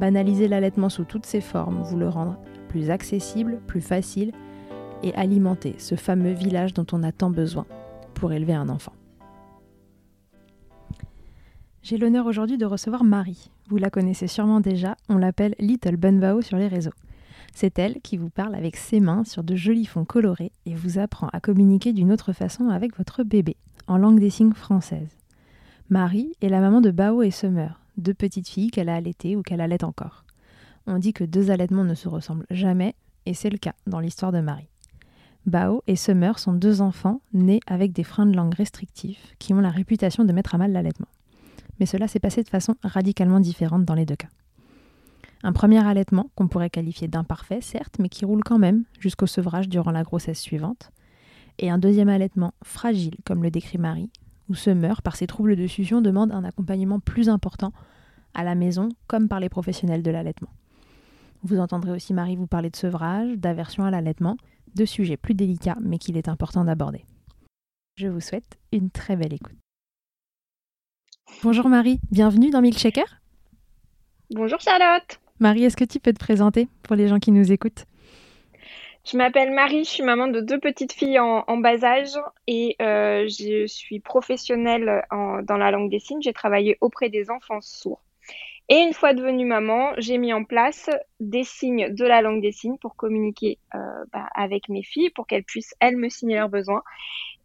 banaliser l'allaitement sous toutes ses formes, vous le rendre plus accessible, plus facile et alimenter ce fameux village dont on a tant besoin pour élever un enfant. J'ai l'honneur aujourd'hui de recevoir Marie. Vous la connaissez sûrement déjà, on l'appelle Little Bunbao sur les réseaux. C'est elle qui vous parle avec ses mains sur de jolis fonds colorés et vous apprend à communiquer d'une autre façon avec votre bébé, en langue des signes française. Marie est la maman de Bao et Summer, deux petites filles qu'elle a allaitées ou qu'elle allait encore. On dit que deux allaitements ne se ressemblent jamais, et c'est le cas dans l'histoire de Marie. Bao et Summer sont deux enfants nés avec des freins de langue restrictifs qui ont la réputation de mettre à mal l'allaitement. Mais cela s'est passé de façon radicalement différente dans les deux cas. Un premier allaitement qu'on pourrait qualifier d'imparfait, certes, mais qui roule quand même jusqu'au sevrage durant la grossesse suivante. Et un deuxième allaitement fragile, comme le décrit Marie, où Summer, par ses troubles de succion, demande un accompagnement plus important à la maison comme par les professionnels de l'allaitement. Vous entendrez aussi Marie vous parler de sevrage, d'aversion à l'allaitement, de sujets plus délicats mais qu'il est important d'aborder. Je vous souhaite une très belle écoute. Bonjour Marie, bienvenue dans Milkshaker. Bonjour Charlotte. Marie, est-ce que tu peux te présenter pour les gens qui nous écoutent? Je m'appelle Marie, je suis maman de deux petites filles en, bas âge et euh, je suis professionnelle dans la langue des signes. J'ai travaillé auprès des enfants sourds. Et une fois devenue maman, j'ai mis en place des signes de la langue des signes pour communiquer euh, bah, avec mes filles, pour qu'elles puissent, elles, me signer leurs besoins.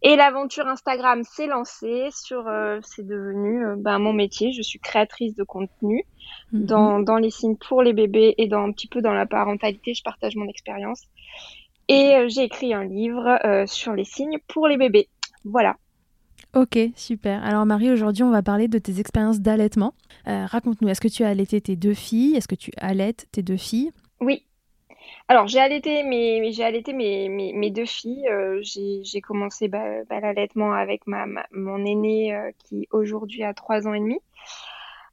Et l'aventure Instagram s'est lancée sur, euh, c'est devenu euh, bah, mon métier. Je suis créatrice de contenu mhm. dans, dans, les signes pour les bébés et dans un petit peu dans la parentalité. Je partage mon expérience. Et j'ai écrit un livre sur les signes pour les bébés. Voilà. Ok, super. Alors Marie, aujourd'hui, on va parler de tes expériences d'allaitement. Euh, raconte-nous, est-ce que tu as allaité tes deux filles? Est-ce que tu allaites tes deux filles? Oui. Alors j'ai allaité mes, j'ai allaité mes, mes, deux filles. Euh, j'ai commencé bah, bah, l'allaitement avec ma, mon aînée euh, qui aujourd'hui a trois ans et demi.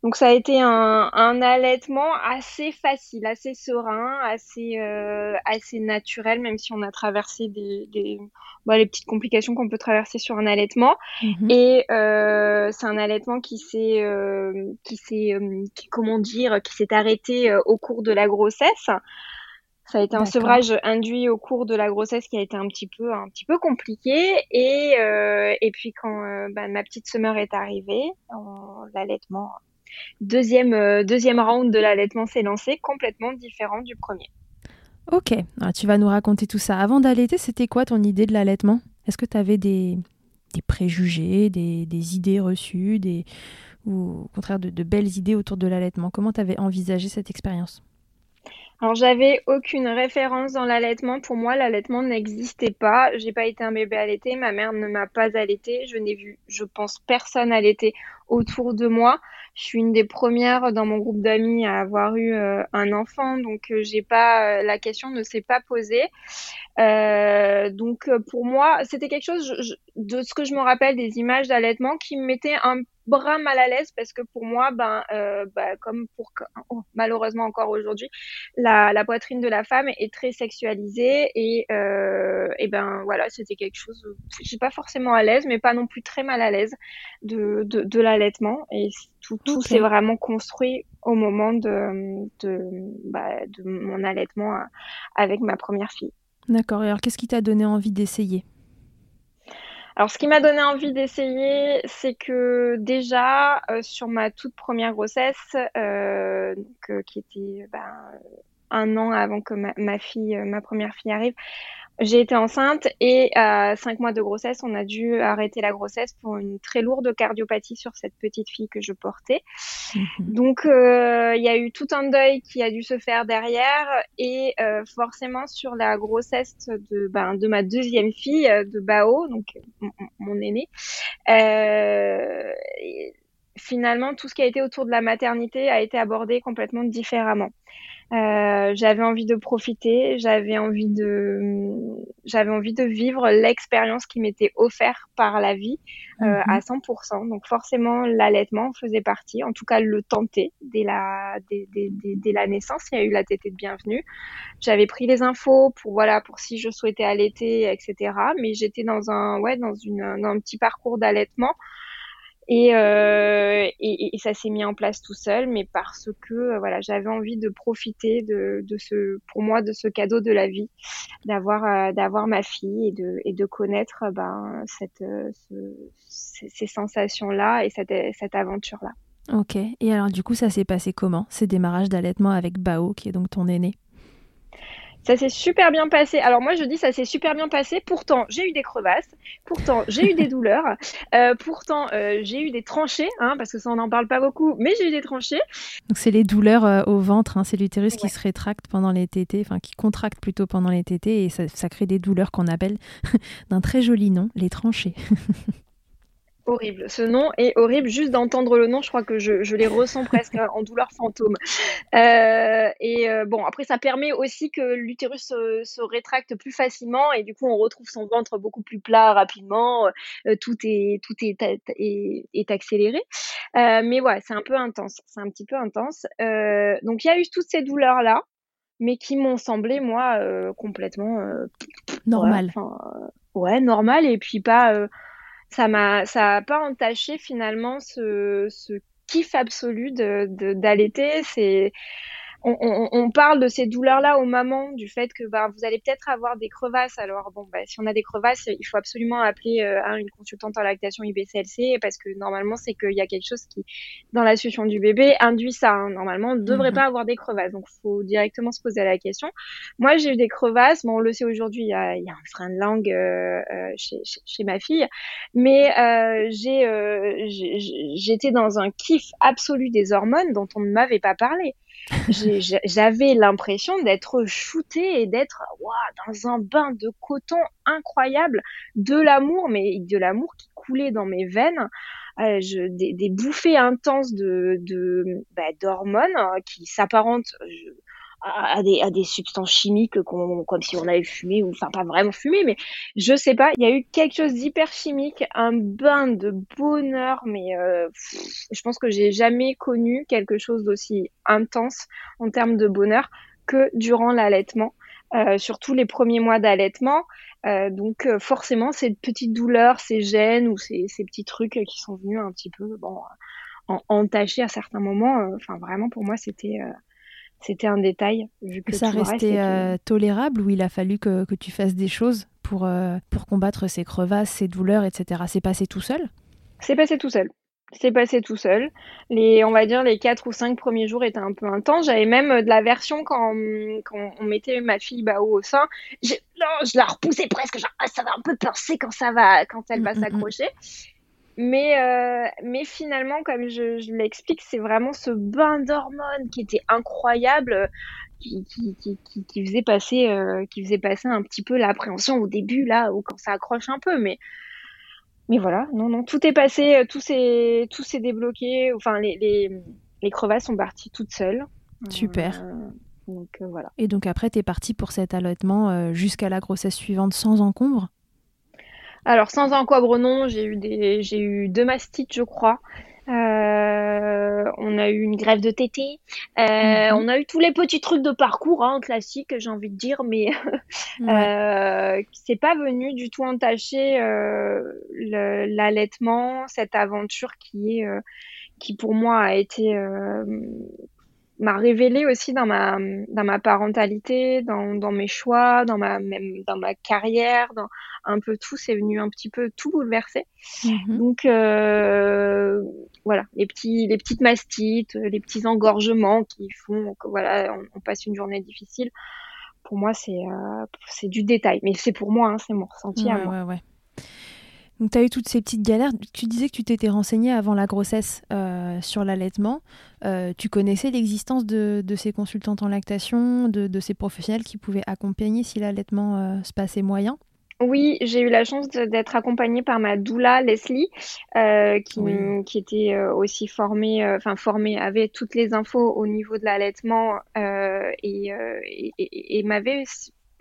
Donc ça a été un, un allaitement assez facile, assez serein, assez euh, assez naturel, même si on a traversé des, des bah, les petites complications qu'on peut traverser sur un allaitement. Mhm. Et euh, c'est un allaitement qui s'est euh, qui s'est euh, comment dire qui s'est arrêté au cours de la grossesse. Ça a été un sevrage induit au cours de la grossesse qui a été un petit peu un petit peu compliqué. Et euh, et puis quand bah, ma petite semeur est arrivée, l'allaitement deuxième, euh, deuxième round de l'allaitement s'est lancé, complètement différent du premier. Ok, ah, tu vas nous raconter tout ça. Avant d'allaiter, c'était quoi ton idée de l'allaitement? Est-ce que tu avais des, des préjugés, des, des, idées reçues, des, ou au contraire de, de belles idées autour de l'allaitement? Comment tu avais envisagé cette expérience? Alors j'avais aucune référence dans l'allaitement. Pour moi, l'allaitement n'existait pas. J'ai pas été un bébé allaité. Ma mère ne m'a pas allaité. Je n'ai vu, je pense, personne allaiter autour de moi. Je suis une des premières dans mon groupe d'amis à avoir eu un enfant, donc j'ai pas la question ne s'est pas posée. donc pour moi, c'était quelque chose de ce que je me rappelle des images d'allaitement qui me mettait un brin mal à l'aise parce que pour moi, ben, euh, ben comme pour oh, malheureusement encore aujourd'hui, la, la, poitrine de la femme est très sexualisée et, euh, et ben voilà, c'était quelque chose, je suis pas forcément à l'aise, mais pas non plus très mal à l'aise de, de, de l'allaitement et tout, tout s'est vraiment construit au moment de, de, bah, de mon allaitement euh, avec ma première fille. D'accord. Alors, qu'est-ce qui t'a donné envie d'essayer? Alors, ce qui m'a donné envie d'essayer, c'est que déjà, euh, sur ma toute première grossesse, euh, donc, euh, qui était ben, un an avant que ma, ma fille, ma première fille arrive, j'ai été enceinte et à cinq mois de grossesse, on a dû arrêter la grossesse pour une très lourde cardiopathie sur cette petite fille que je portais. Mhm. Donc, euh, il y a eu tout un deuil qui a dû se faire derrière et euh, forcément sur la grossesse de, ben, de ma deuxième fille, de Bao, donc mon, aîné. Euh, finalement, tout ce qui a été autour de la maternité a été abordé complètement différemment. Euh, j'avais envie de profiter, j'avais envie de, j'avais envie de vivre l'expérience qui m'était offerte par la vie euh, mhm. à 100%. Donc forcément, l'allaitement faisait partie, en tout cas le tenter dès la, dès, dès, dès, la naissance. Il y a eu la tétée de bienvenue. J'avais pris les infos pour voilà, pour si je souhaitais allaiter, etc. Mais j'étais dans un, ouais, dans une, dans un petit parcours d'allaitement euh, et, et, ça s'est mis en place tout seul, mais parce que euh, voilà, j'avais envie de profiter de, de, ce, pour moi, de ce cadeau de la vie, d'avoir euh, d'avoir ma fille et de et de connaître ben cette ces, sensations là et cette cette aventure là. Ok. Et alors du coup, ça s'est passé comment Ces démarrages d'allaitement avec Bao, qui est donc ton aîné? Ça s'est super bien passé. Alors moi je dis ça s'est super bien passé. Pourtant j'ai eu des crevasses. Pourtant j'ai eu des douleurs. Euh, pourtant euh, j'ai eu des tranchées, hein, parce que ça on n'en parle pas beaucoup, mais j'ai eu des tranchées. Donc c'est les douleurs euh, au ventre, hein, c'est l'utérus qui se rétracte pendant les tétés, enfin qui contracte plutôt pendant les tétés et ça, ça crée des douleurs qu'on appelle d'un très joli nom, les tranchées. Horrible. Ce nom est horrible. Juste d'entendre le nom, je crois que je, je les ressens presque en douleur fantôme. Euh, euh, bon, après, ça permet aussi que l'utérus se, se, rétracte plus facilement et du coup, on retrouve son ventre beaucoup plus plat rapidement. Euh, tout est tout est, est, est accéléré. Euh, mais ouais, c'est un peu intense. C'est un petit peu intense. Euh, donc, il y a eu toutes ces douleurs là, mais qui m'ont semblé moi complètement normal. Ouais, ouais, normal et puis pas ça m'a ça a pas entaché finalement ce, ce kiff absolu de d'allaiter c'est on, parle de ces douleurs-là aux mamans, du fait que bah, vous allez peut-être avoir des crevasses. Alors bon, bah, si on a des crevasses, il faut absolument appeler euh, une consultante en lactation IBCLC parce que normalement c'est qu'il y a quelque chose qui, dans la situation du bébé, induit ça. Hein. Normalement, on ne devrait mhm. pas avoir des crevasses, donc faut directement se poser la question. Moi, j'ai eu des crevasses. Bon, on le sait aujourd'hui, il y a, un frein de langue euh, euh, chez, chez, ma fille, mais j'ai j'étais dans un kiff absolu des hormones dont on ne m'avait pas parlé j'avais l'impression d'être shootée et d'être dans un bain de coton incroyable, de l'amour, mais de l'amour qui coulait dans mes veines. Euh, des, bouffées intenses de, bah, d'hormones euh, qui s'apparentent à, des, à des substances chimiques comme si on avait fumé ou enfin pas vraiment fumé mais je sais pas il y a eu quelque chose d'hyper chimique un bain de bonheur mais euh, je pense que j'ai jamais connu quelque chose d'aussi intense en termes de bonheur que durant l'allaitement euh, surtout les premiers mois d'allaitement. Euh, donc euh, forcément ces petites douleurs ces gènes ou ces, ces petits trucs qui sont venus un petit peu bon entacher à certains moments enfin vraiment pour moi c'était c'était un détail. Vu que ça restait euh, tolérable ou il a fallu que, que tu fasses des choses pour, euh, pour combattre ces crevasses, ces douleurs, etc. C'est passé tout seul? C'est passé tout seul. C'est passé tout seul. Les, on va dire les quatre ou cinq premiers jours étaient un peu intenses. J'avais même euh, de la version quand, quand on mettait ma fille bah, au sein. Je, non, je la repoussais presque. Genre, ah, ça va un peu pincer quand ça va, quand elle va mm, mm, mm. Mais, euh, mais finalement, comme je, je l'explique, c'est vraiment ce bain d'hormones qui était incroyable, qui, qui, qui, qui faisait passer, euh, qui faisait passer un petit peu l'appréhension au début, là, ou quand ça accroche un peu. Mais mais voilà, non, non, tout est passé, tout s'est, tout s'est débloqué. Enfin, les, les, les, crevasses sont parties toutes seules. Super. donc voilà. Et donc après, tu es partie pour cet allaitement jusqu'à la grossesse suivante sans encombre? Alors sans encombre non, j'ai eu des, j'ai eu deux mastites je crois. Euh, on a eu une grève de tété. Euh, mhm. On a eu tous les petits trucs de parcours hein, classiques, j'ai envie de dire, mais euh, c'est pas venu du tout entacher euh, l'allaitement, cette aventure qui est, qui pour moi a été m'a révélé aussi dans ma dans ma parentalité, dans, dans mes choix, dans ma même dans ma carrière, dans un peu tout, c'est venu un petit peu tout bouleverser. Mhm. Donc euh, voilà, les petits les petites mastites, les petits engorgements qui font que voilà, on, passe une journée difficile. Pour moi, c'est euh, c'est du détail, mais c'est pour moi, hein, c'est mon ressenti à moi. Ouais, ouais. Donc, tu as eu toutes ces petites galères. Tu disais que tu t'étais renseignée avant la grossesse euh, sur l'allaitement. Euh, tu connaissais l'existence de, ces consultantes en lactation, de, ces professionnels qui pouvaient accompagner si l'allaitement euh, se passait moyen? Oui, j'ai eu la chance d'être accompagnée par ma doula Leslie, qui, était aussi formée, enfin formée, avait toutes les infos au niveau de l'allaitement et, et m'avait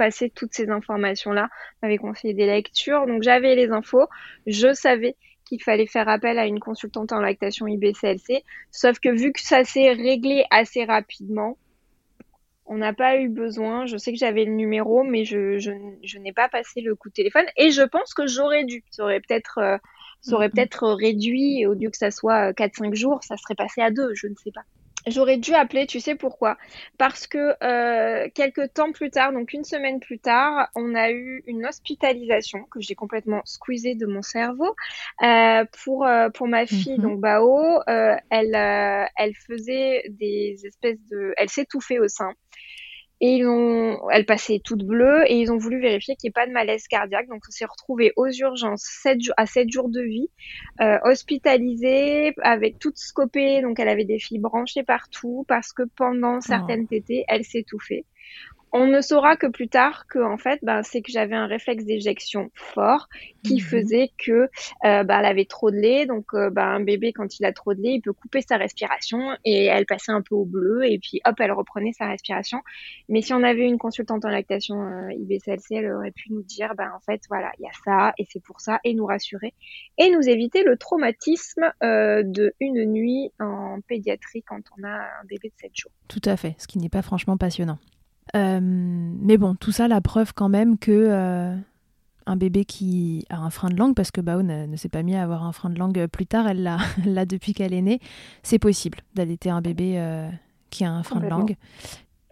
passer toutes ces informations-là, m'avait conseillé des lectures. Donc j'avais les infos, je savais qu'il fallait faire appel à une consultante en lactation IBCLC, sauf que vu que ça s'est réglé assez rapidement, on n'a pas eu besoin. Je sais que j'avais le numéro, mais je, je, n'ai pas passé le coup de téléphone. Et je pense que j'aurais dû. Ça aurait peut-être euh, mm-hmm. peut-être réduit, au lieu que ça soit 4-5 jours, ça serait passé à 2, je ne sais pas. J'aurais dû appeler, tu sais pourquoi? Parce que euh, quelques temps plus tard, donc une semaine plus tard, on a eu une hospitalisation que j'ai complètement squeezée de mon cerveau euh, pour euh, pour ma fille, mhm. donc Bao. Euh, elle euh, elle faisait des espèces de, elle s'étouffait au sein. Et ils ont, elle passait toute bleue et ils ont voulu vérifier qu'il n'y ait pas de malaise cardiaque. Donc, on s'est retrouvé aux urgences 7, à 7 jours de vie, euh, hospitalisée, avec toute scopée. Donc, elle avait des filles branchées partout parce que pendant certaines oh. tétées, elle s'étouffait. On ne saura que plus tard que en fait, ben, c'est que j'avais un réflexe d'éjection fort qui mhm. faisait que euh, ben, elle avait trop de lait. Donc, euh, ben, un bébé quand il a trop de lait, il peut couper sa respiration et elle passait un peu au bleu et puis hop, elle reprenait sa respiration. Mais si on avait une consultante en lactation euh, IBCLC, elle aurait pu nous dire, ben en fait, voilà, il y a ça et c'est pour ça et nous rassurer et nous éviter le traumatisme de une nuit en pédiatrie quand on a un bébé de 7 jours. Tout à fait, ce qui n'est pas franchement passionnant. Euh, mais bon, tout ça, la preuve quand même que euh, un bébé qui a un frein de langue, parce que Bao ne, s'est pas mis à avoir un frein de langue plus tard, elle l'a depuis qu'elle est née, c'est possible d'allaiter un bébé euh, qui a un frein de langue.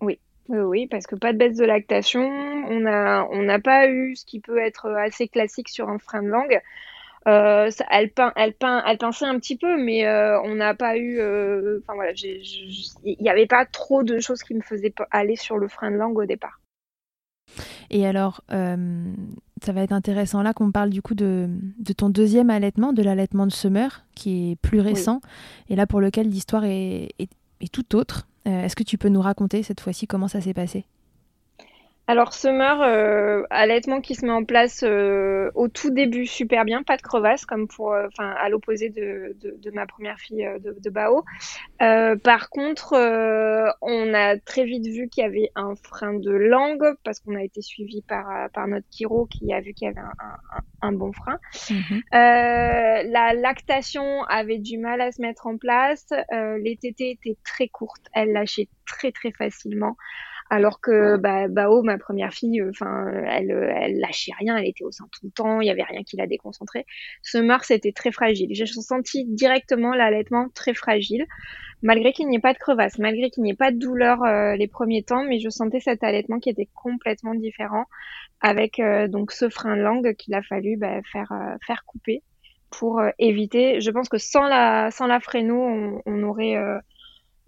Oui. Oui, parce que pas de baisse de lactation, on n'a on pas eu ce qui peut être assez classique sur un frein de langue. Euh, elle, peint, elle, peint, elle pinçait un petit peu, mais euh, on n'a pas eu. Euh, enfin voilà, il n'y avait pas trop de choses qui me faisaient aller sur le frein de langue au départ. Et alors, ça va être intéressant là qu'on parle du coup de, de ton deuxième allaitement, de l'allaitement de Summer, qui est plus récent, et là pour lequel l'histoire est, est, est, tout autre. Est-ce que tu peux nous raconter cette fois-ci comment ça s'est passé? Alors Summer, euh, allaitement qui se met en place euh, au tout début super bien, pas de crevasse comme pour, euh, enfin à l'opposé de, de, ma première fille euh, de, de Bao. par contre, on a très vite vu qu'il y avait un frein de langue parce qu'on a été suivi par par notre chiro qui a vu qu'il y avait un, un, bon frein. Mhm. la lactation avait du mal à se mettre en place. les tétés étaient très courtes, elle lâchait très très facilement. Alors que bah, Bao, ma première fille, euh, enfin, elle, elle lâchait rien, elle était au sein tout le temps, il y avait rien qui la déconcentrait. Ce Mars était très fragile. J'ai senti directement l'allaitement très fragile, malgré qu'il n'y ait pas de crevasse, malgré qu'il n'y ait pas de douleur euh, les premiers temps, mais je sentais cet allaitement qui était complètement différent, avec euh, donc ce frein de langue qu'il a fallu bah, faire faire couper pour éviter. Je pense que sans la sans la fréno, on, on aurait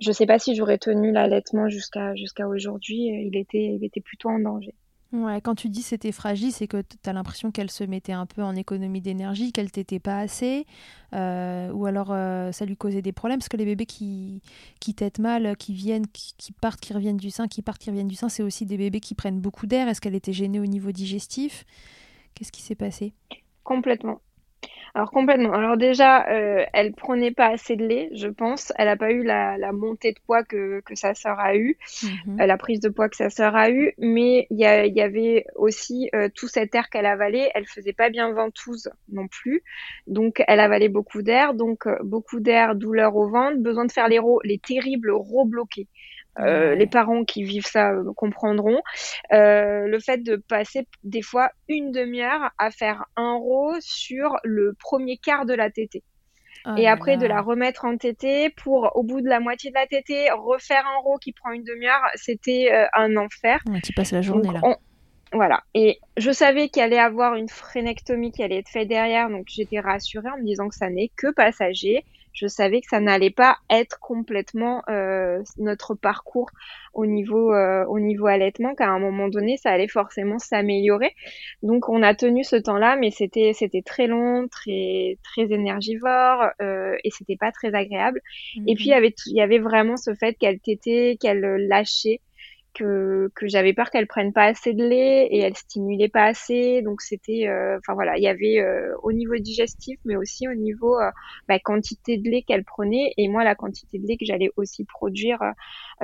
je sais pas si j'aurais tenu l'allaitement jusqu'à jusqu'à aujourd'hui. Il était, il était plutôt en danger. Ouais, quand tu dis c'était fragile, c'est que tu as l'impression qu'elle se mettait un peu en économie d'énergie, qu'elle t'était pas assez, euh, ou alors euh, ça lui causait des problèmes, parce que les bébés qui, qui têtent mal, qui viennent, qui, qui, partent, qui reviennent du sein, qui partent, qui reviennent du sein, c'est aussi des bébés qui prennent beaucoup d'air. Est-ce qu'elle était gênée au niveau digestif? Qu'est-ce qui s'est passé? Complètement. Alors complètement. Alors déjà, euh, elle prenait pas assez de lait, je pense. Elle a pas eu la, la montée de poids que, que sa sœur a eu, mhm. euh, la prise de poids que sa sœur a eu. Mais il y, y, avait aussi euh, tout cet air qu'elle avalait. Elle faisait pas bien ventouse non plus, donc elle avalait beaucoup d'air. Donc euh, beaucoup d'air, douleur au ventre, besoin de faire les, les terribles ro bloqués. Euh, les parents qui vivent ça euh, comprendront. Euh, le fait de passer des fois une demi-heure à faire un row sur le premier quart de la tétée. Oh et après de la remettre en tétée pour au bout de la moitié de la tétée refaire un row qui prend une demi-heure, c'était un enfer. tu passes la journée là. Voilà. Et je savais qu'il allait avoir une frénectomie qui allait être faite derrière, donc j'étais rassurée en me disant que ça n'est que passager je savais que ça n'allait pas être complètement euh, notre parcours au niveau euh, au niveau allaitement qu'à un moment donné ça allait forcément s'améliorer. Donc on a tenu ce temps-là mais c'était c'était très long très très énergivore euh, et c'était pas très agréable. Et puis il y avait il y avait vraiment ce fait qu'elle tétait qu'elle lâchait que, que j'avais peur qu'elle prenne pas assez de lait et elle stimulait pas assez. Donc c'était, euh, enfin voilà, il y avait euh, au niveau digestif, mais aussi au niveau euh, bah, quantité de lait qu'elle prenait et moi la quantité de lait que j'allais aussi produire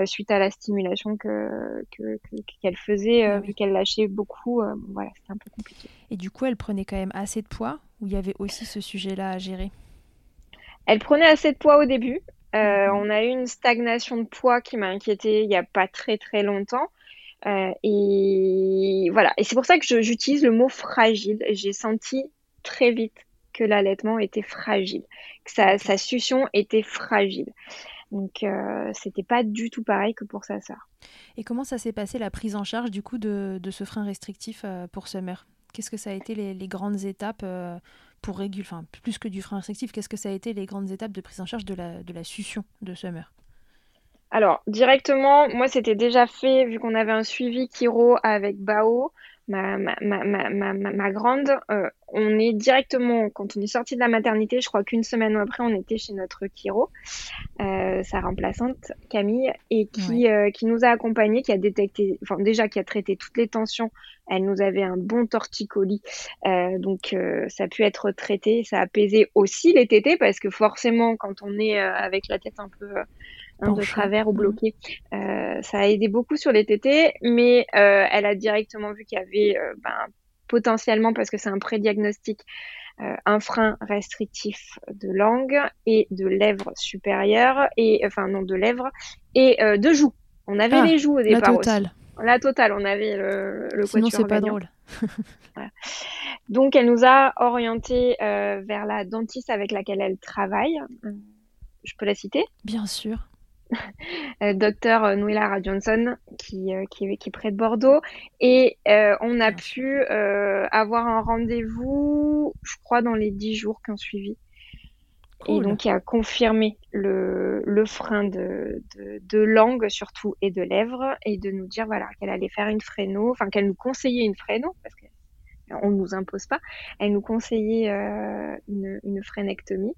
suite à la stimulation que qu'elle que, faisait ah vu qu'elle lâchait beaucoup. voilà, c'était un peu compliqué. Et du coup, elle prenait quand même assez de poids ou il y avait aussi ce sujet-là à gérer? Elle prenait assez de poids au début. Euh, mhm. on a eu une stagnation de poids qui m'a inquiétée il n'y a pas très très longtemps. Euh, et voilà. Et c'est pour ça que j'utilise le mot fragile. J'ai senti très vite que l'allaitement était fragile, que sa, sa succion était fragile. Donc euh, c'était pas du tout pareil que pour sa sœur. Et comment ça s'est passé la prise en charge du coup de, ce frein restrictif euh, pour Summer? Qu'est-ce que ça a été les, grandes étapes pour réguler, enfin plus que du frein restrictif, qu'est-ce que ça a été les grandes étapes de prise en charge de la, de la succion de Summer? Alors, directement, moi, c'était déjà fait, vu qu'on avait un suivi Kiro avec Bao, ma, ma, ma, ma, ma grande. Euh, on est directement, quand on est sorti de la maternité, je crois qu'une semaine après, on était chez notre Kiro, euh, sa remplaçante, Camille, et qui, euh, qui nous a accompagnés, qui a détecté, enfin, déjà, qui a traité toutes les tensions elle nous avait un bon torticolis, euh, donc euh, ça a pu être traité, ça a apaisé aussi les tétés parce que forcément quand on est euh, avec la tête un peu de travers ou mhm. bloqué, ça a aidé beaucoup sur les tétés, mais elle a directement vu qu'il y avait ben, potentiellement parce que c'est un prédiagnostic un frein restrictif de langue et de lèvres supérieures et enfin non de lèvres et de joues. On avait ah, les joues au départ. La totale. La totale, on avait le, le Sinon, c'est pas drôle. Donc, elle nous a orienté euh, vers la dentiste avec laquelle elle travaille. Euh, je peux la citer? Bien sûr. Euh, docteur Nouila Johnson, qui, qui, est près de Bordeaux. Et on a pu avoir un rendez-vous, je crois, dans les dix jours qui ont suivi. Et donc, il a confirmé le, le frein de, de, de, langue, surtout, et de lèvres, et de nous dire voilà, qu'elle allait faire une fréno, enfin, qu'elle nous conseillait une fréno, parce qu'on ne nous impose pas. Elle nous conseillait euh, une, une frénectomie.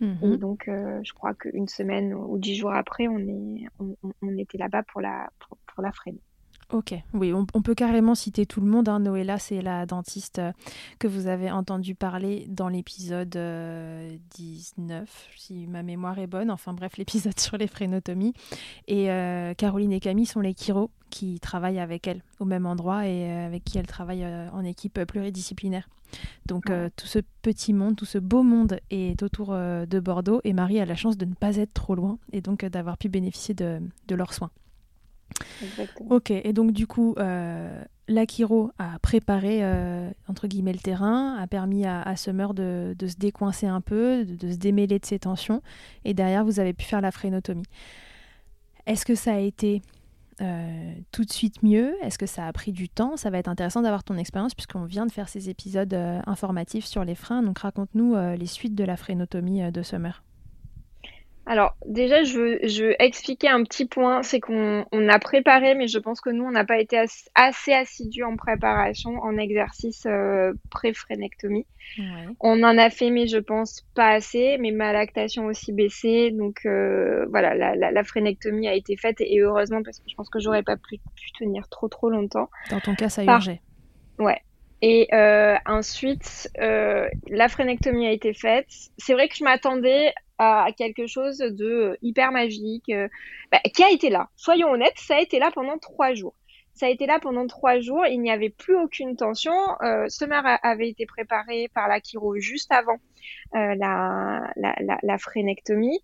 Et donc, euh, je crois qu'une semaine ou dix jours après, on, est, on, on était là-bas pour la, pour, pour la fréno. Ok, oui, on, peut carrément citer tout le monde. Hein. Noëlla, c'est la dentiste euh, que vous avez entendu parler dans l'épisode 19, euh, si ma mémoire est bonne. Enfin bref, l'épisode sur les frénotomies. Et euh, Caroline et Camille sont les chiro qui travaillent avec elle au même endroit et avec qui elle travaille en équipe pluridisciplinaire. Donc tout ce petit monde, tout ce beau monde est autour de Bordeaux et Marie a la chance de ne pas être trop loin et donc d'avoir pu bénéficier de leurs soins. Ok, et donc du coup, euh, l'Akiro a préparé euh, entre guillemets le terrain, a permis à, Summer de, se décoincer un peu, de, se démêler de ses tensions, et derrière vous avez pu faire la frénotomie. Est-ce que ça a été euh, tout de suite mieux? Est-ce que ça a pris du temps? Ça va être intéressant d'avoir ton expérience puisqu'on vient de faire ces épisodes informatifs sur les freins. Donc raconte-nous les suites de la frénotomie de Summer. Alors déjà, je veux, je veux expliquer un petit point, c'est qu'on on a préparé, mais je pense que nous, on n'a pas été assez assidus en préparation, en exercice euh, pré-frénectomie. On en a fait, mais je pense pas assez, mais ma lactation aussi baissé, donc euh, voilà, la, la, la, frénectomie a été faite et heureusement parce que je pense que j'aurais pas pu, pu, tenir trop trop longtemps. Dans ton cas, ça urgeait. Ouais, Et euh, ensuite, euh, la phrénectomie a été faite. C'est vrai que je m'attendais à quelque chose de hyper magique, euh, bah, qui a été là. Soyons honnêtes, ça a été là pendant trois jours. Ça a été là pendant trois jours. Il n'y avait plus aucune tension. Euh, Summer avait été préparé par la chiro juste avant euh, la, la, la, phrénectomie.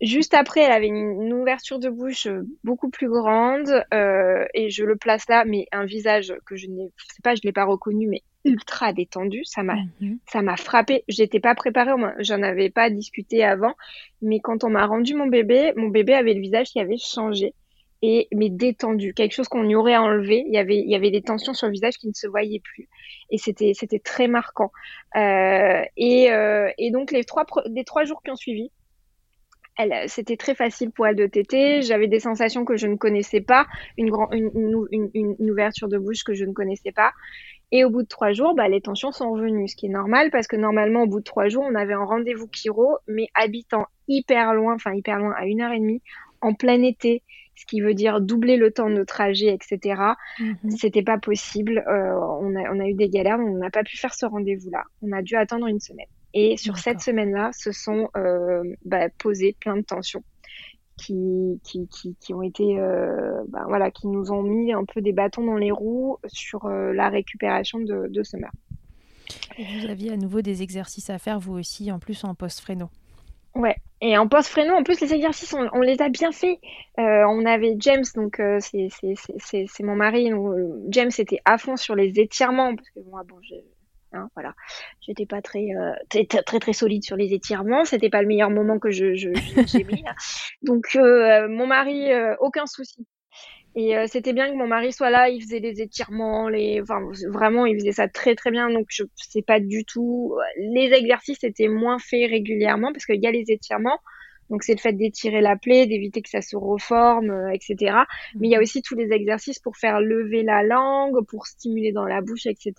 Juste après, elle avait une, ouverture de bouche euh, beaucoup plus grande euh, et je le place là, mais un visage que je n'ai, sais pas, je l'ai pas reconnu, mais ultra détendu. Ça m'a, mhm. ça m'a frappé. J'étais pas préparée, j'en avais pas discuté avant, mais quand on m'a rendu mon bébé, mon bébé avait le visage qui avait changé et mais détendu, quelque chose qu'on y aurait enlevé. Il y avait, il y avait des tensions sur le visage qui ne se voyaient plus et c'était, c'était très marquant. Euh, et, euh, et donc les trois, les trois jours qui ont suivi elle, c'était très facile pour elle de téter. J'avais des sensations que je ne connaissais pas, une, grand, une, une, une, ouverture de bouche que je ne connaissais pas. Et au bout de trois jours, bah, les tensions sont revenues, ce qui est normal parce que normalement, au bout de trois jours, on avait un rendez-vous chiro, mais habitant hyper loin, enfin hyper loin, à une heure et demie, en plein été, ce qui veut dire doubler le temps de trajet, etc. Mhm. C'était pas possible. Euh, on, a, on a eu des galères, on n'a pas pu faire ce rendez-vous-là. On a dû attendre une semaine. Et sur cette semaine-là, se sont euh, bah, posées plein de tensions qui, qui, qui, qui ont été, euh, bah, voilà, qui nous ont mis un peu des bâtons dans les roues sur euh, la récupération de, de Summer. vous aviez à nouveau des exercices à faire, vous aussi, en plus en post-fréno. Ouais, et en post-fréno, en plus, les exercices, on, les a bien faits. Euh, on avait James, donc euh, c'est mon mari. James était à fond sur les étirements, parce que moi, bon, Hein, voilà, j'étais pas très, euh, très, très très solide sur les étirements. C'était pas le meilleur moment que je j'ai mis. Donc euh, mon mari, euh, aucun souci. Et c'était bien que mon mari soit là. Il faisait les étirements, les, enfin vraiment, il faisait ça très très bien. Donc je sais pas du tout. Les exercices étaient moins faits régulièrement parce qu'il y a les étirements. Donc c'est le fait d'étirer la plaie, d'éviter que ça se reforme, euh, etc. Mais il y a mhm. aussi tous les exercices pour faire lever la langue, pour stimuler dans la bouche, etc.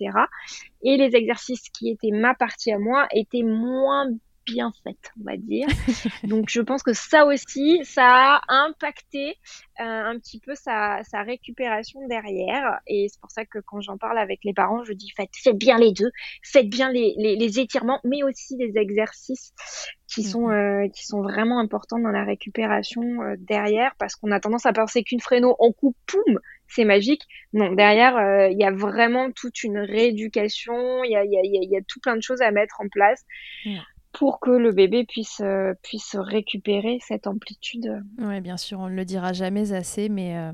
Et les exercices qui étaient ma partie à moi étaient moins bien faite, on va dire. Donc je pense que ça aussi, ça a impacté euh, un petit peu sa, sa, récupération derrière. Et c'est pour ça que quand j'en parle avec les parents, je dis faites, faites bien les deux, faites bien les, les, les étirements, mais aussi les exercices qui sont, mhm. euh, qui sont vraiment importants dans la récupération euh, derrière, parce qu'on a tendance à penser qu'une fréno, on coupe, poum, c'est magique. Non, derrière, il y a vraiment toute une rééducation, il y a, y, a, y a, tout plein de choses à mettre en place pour que le bébé puisse, euh, puisse récupérer cette amplitude. Oui, bien sûr, on ne le dira jamais assez, mais euh,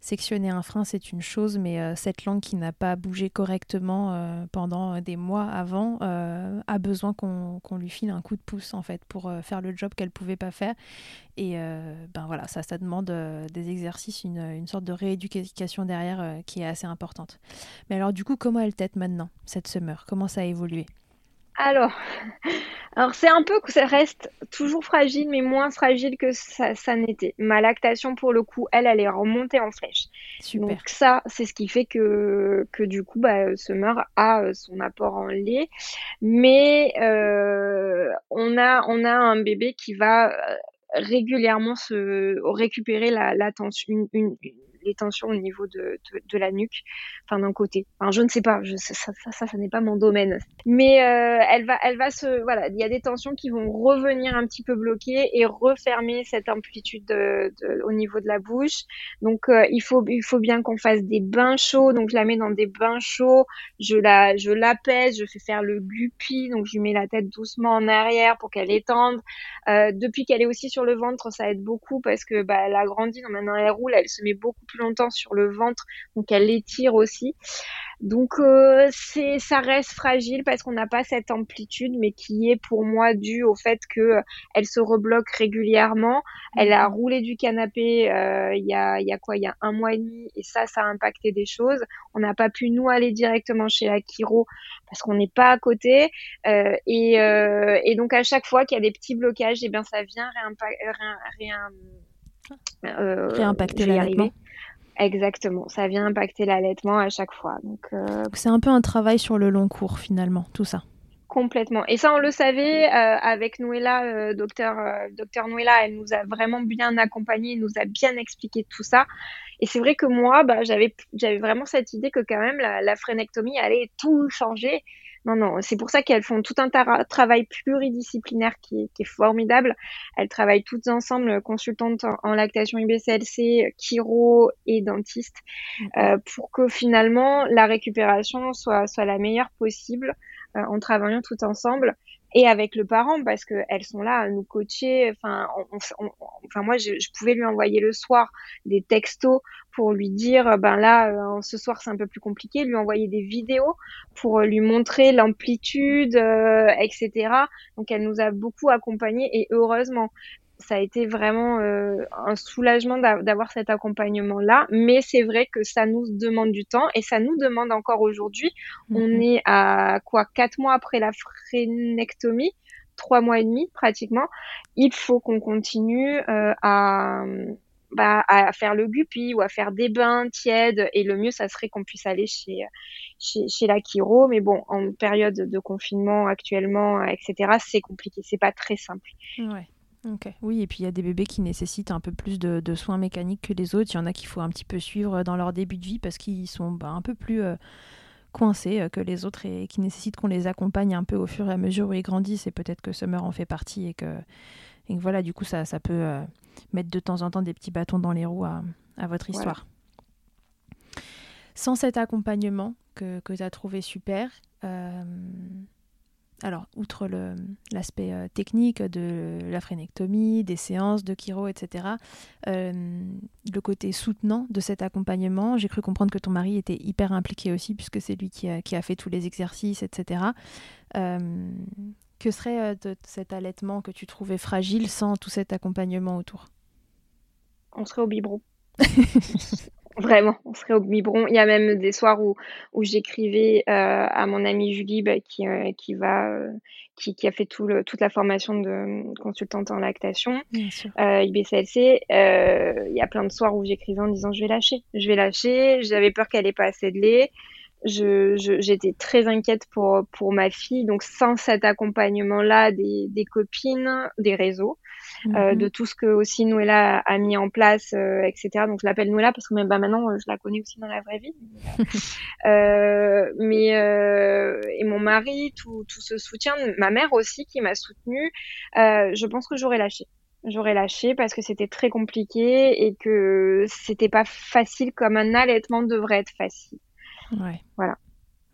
sectionner un frein, c'est une chose, mais euh, cette langue qui n'a pas bougé correctement pendant des mois avant a besoin qu'on lui file un coup de pouce, en fait, pour faire le job qu'elle ne pouvait pas faire. Et ben voilà, ça, ça demande des exercices, une, une, sorte de rééducation derrière qui est assez importante. Mais alors, du coup, comment elle tête maintenant, cette summer? Comment ça a évolué? Alors, alors c'est un peu que ça reste toujours fragile, mais moins fragile que ça, n'était. Ma lactation, pour le coup, elle, elle est remontée en flèche. Donc ça, c'est ce qui fait que, que du coup, bah, Summer a euh, son apport en lait. Mais euh, on, a, on a un bébé qui va euh, régulièrement se récupérer la, la tension, une, les tensions au niveau de, de, la nuque, enfin d'un côté. Enfin, je ne sais pas, ça, ça, n'est pas mon domaine. Mais euh, elle va, elle va se, voilà, il y a des tensions qui vont revenir un petit peu bloquer et refermer cette amplitude de, au niveau de la bouche. Donc euh, il faut, il faut bien qu'on fasse des bains chauds. Donc je la mets dans des bains chauds, je la, je l'apaise, je fais faire le guppy, donc je lui mets la tête doucement en arrière pour qu'elle étende. Euh, depuis qu'elle est aussi sur le ventre, ça aide beaucoup parce que bah, elle a grandi, donc maintenant elle roule, elle se met beaucoup longtemps sur le ventre, donc elle l'étire aussi. Donc euh, c'est ça reste fragile parce qu'on n'a pas cette amplitude, mais qui est pour moi due au fait que euh, elle se rebloque régulièrement. Elle a mhm. roulé du canapé euh, il y a y a quoi il y a un mois et demi et ça ça a impacté des choses. On n'a pas pu nous aller directement chez la chiro parce qu'on n'est pas à côté et, et donc à chaque fois qu'il y a des petits blocages, et eh bien ça vient réimpacter l'allaitement. Exactement, ça vient impacter l'allaitement à chaque fois. Donc, euh, c'est un peu un travail sur le long cours finalement, tout ça. Complètement. Et ça, on le savait euh, avec Noëlla, euh, docteur, euh, docteur Noëlla, elle nous a vraiment bien accompagnés, nous a bien expliqué tout ça. Et c'est vrai que moi, bah, j'avais, j'avais vraiment cette idée que quand même la, la frénectomie allait tout changer. Non, non, c'est pour ça qu'elles font tout un travail pluridisciplinaire qui, qui, est formidable. Elles travaillent toutes ensemble, consultantes en, lactation IBCLC, chiro et dentiste, euh, pour que finalement la récupération soit, soit la meilleure possible euh, en travaillant tout ensemble et avec le parent parce que elles sont là à nous coacher. Enfin, enfin moi, je, je, pouvais lui envoyer le soir des textos pour lui dire, ben là, euh, ce soir c'est un peu plus compliqué. Lui envoyer des vidéos pour lui montrer l'amplitude, euh, etc. Donc elle nous a beaucoup accompagnés et heureusement ça a été vraiment euh, un soulagement d'avoir cet accompagnement-là. Mais c'est vrai que ça nous demande du temps et ça nous demande encore aujourd'hui. On mhm. est à quoi quatre mois après la frénectomie, trois mois et demi pratiquement. Il faut qu'on continue euh, à bah, à faire le guppy ou à faire des bains tièdes. Et le mieux, ça serait qu'on puisse aller chez, chez, chez la chiro. Mais bon, en période de confinement actuellement, etc., c'est compliqué. C'est pas très simple. Ouais. Oui, et puis il y a des bébés qui nécessitent un peu plus de, soins mécaniques que les autres. Il y en a qu'il faut un petit peu suivre dans leur début de vie parce qu'ils sont bah, un peu plus euh, coincés euh, que les autres et qui nécessitent qu'on les accompagne un peu au fur et à mesure où ils grandissent. Et peut-être que Summer en fait partie et que, et voilà, du coup, ça, ça peut euh, mettre de temps en temps des petits bâtons dans les roues à, votre histoire. Sans cet accompagnement que, que tu as trouvé super, alors, outre l'aspect euh, technique de la frénectomie, des séances de chiro, etc., euh, le côté soutenant de cet accompagnement, j'ai cru comprendre que ton mari était hyper impliqué aussi, puisque c'est lui qui a, fait tous les exercices, etc. Euh, que serait cet allaitement que tu trouvais fragile sans tout cet accompagnement autour? On serait au biberon. Vraiment, on serait au biberon. Il y a même des soirs où, où j'écrivais euh, à mon amie Julie bah, qui, euh, qui, va, euh, qui, qui, a fait tout le, toute la formation de consultante en lactation, IBCLC. il y a plein de soirs où j'écrivais en disant je vais lâcher, je vais lâcher. J'avais peur qu'elle ait pas assez de lait. Je, j'étais très inquiète pour, pour ma fille. Donc sans cet accompagnement-là des, des copines, des réseaux, euh, de mhm. tout ce que aussi Noëlla a, mis en place, euh, etc. Donc je l'appelle Noëlla parce que même bah, maintenant je la connais aussi dans la vraie vie. euh, mais euh, et mon mari, tout, tout ce soutien, ma mère aussi qui m'a soutenue, je pense que j'aurais lâché j'aurais lâché parce que c'était très compliqué et que c'était pas facile comme un allaitement devrait être facile. Ouais. Voilà.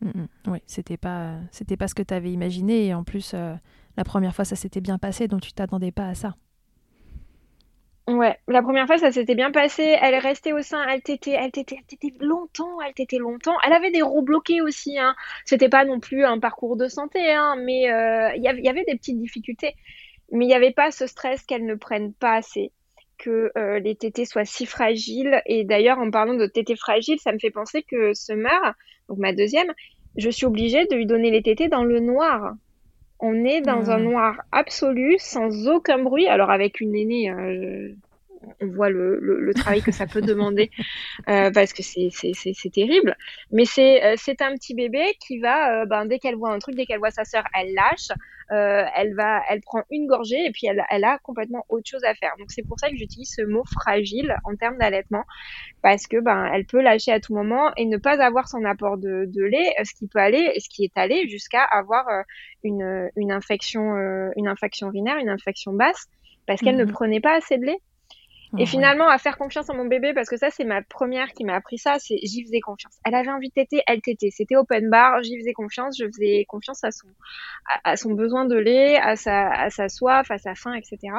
Mm, mm. Oui, c'était pas c'était pas ce que tu avais imaginé et en plus la première fois ça s'était bien passé donc tu t'attendais pas à ça. Ouais, la première fois, ça s'était bien passé. Elle restait au sein, elle t'était, elle t'était, elle t'était longtemps, elle t'était longtemps. Elle avait des roues bloqués aussi, hein. C'était pas non plus un parcours de santé, hein, mais euh, il y, avait des petites difficultés. Mais il n'y avait pas ce stress qu'elle ne prenne pas assez, que euh, les tétés soient si fragiles. Et d'ailleurs, en parlant de tétés fragiles, ça me fait penser que Summer, donc ma deuxième, je suis obligée de lui donner les tétés dans le noir. On est dans un noir absolu, sans aucun bruit. Alors avec une aînée, euh, on voit le, le, travail que ça peut demander euh, parce que c'est c'est terrible. Mais c'est euh, c'est un petit bébé qui va, ben, dès qu'elle voit un truc, dès qu'elle voit sa sœur, elle lâche, elle va, elle prend une gorgée et puis elle, elle a complètement autre chose à faire. Donc c'est pour ça que j'utilise ce mot fragile en termes d'allaitement parce que ben elle peut lâcher à tout moment et ne pas avoir son apport de, de lait, ce qui peut aller, ce qui est allé jusqu'à avoir une, une infection, euh, une infection urinaire, une infection basse, parce qu'elle ne mhm. prenait pas assez de lait. Et finalement, à faire confiance à mon bébé, parce que ça, c'est ma première qui m'a appris ça, c'est j'y faisais confiance. Elle avait envie de téter, elle tétait. C'était open bar, j'y faisais confiance, je faisais confiance à son, à, son besoin de lait, à sa, à sa soif, à sa faim, etc.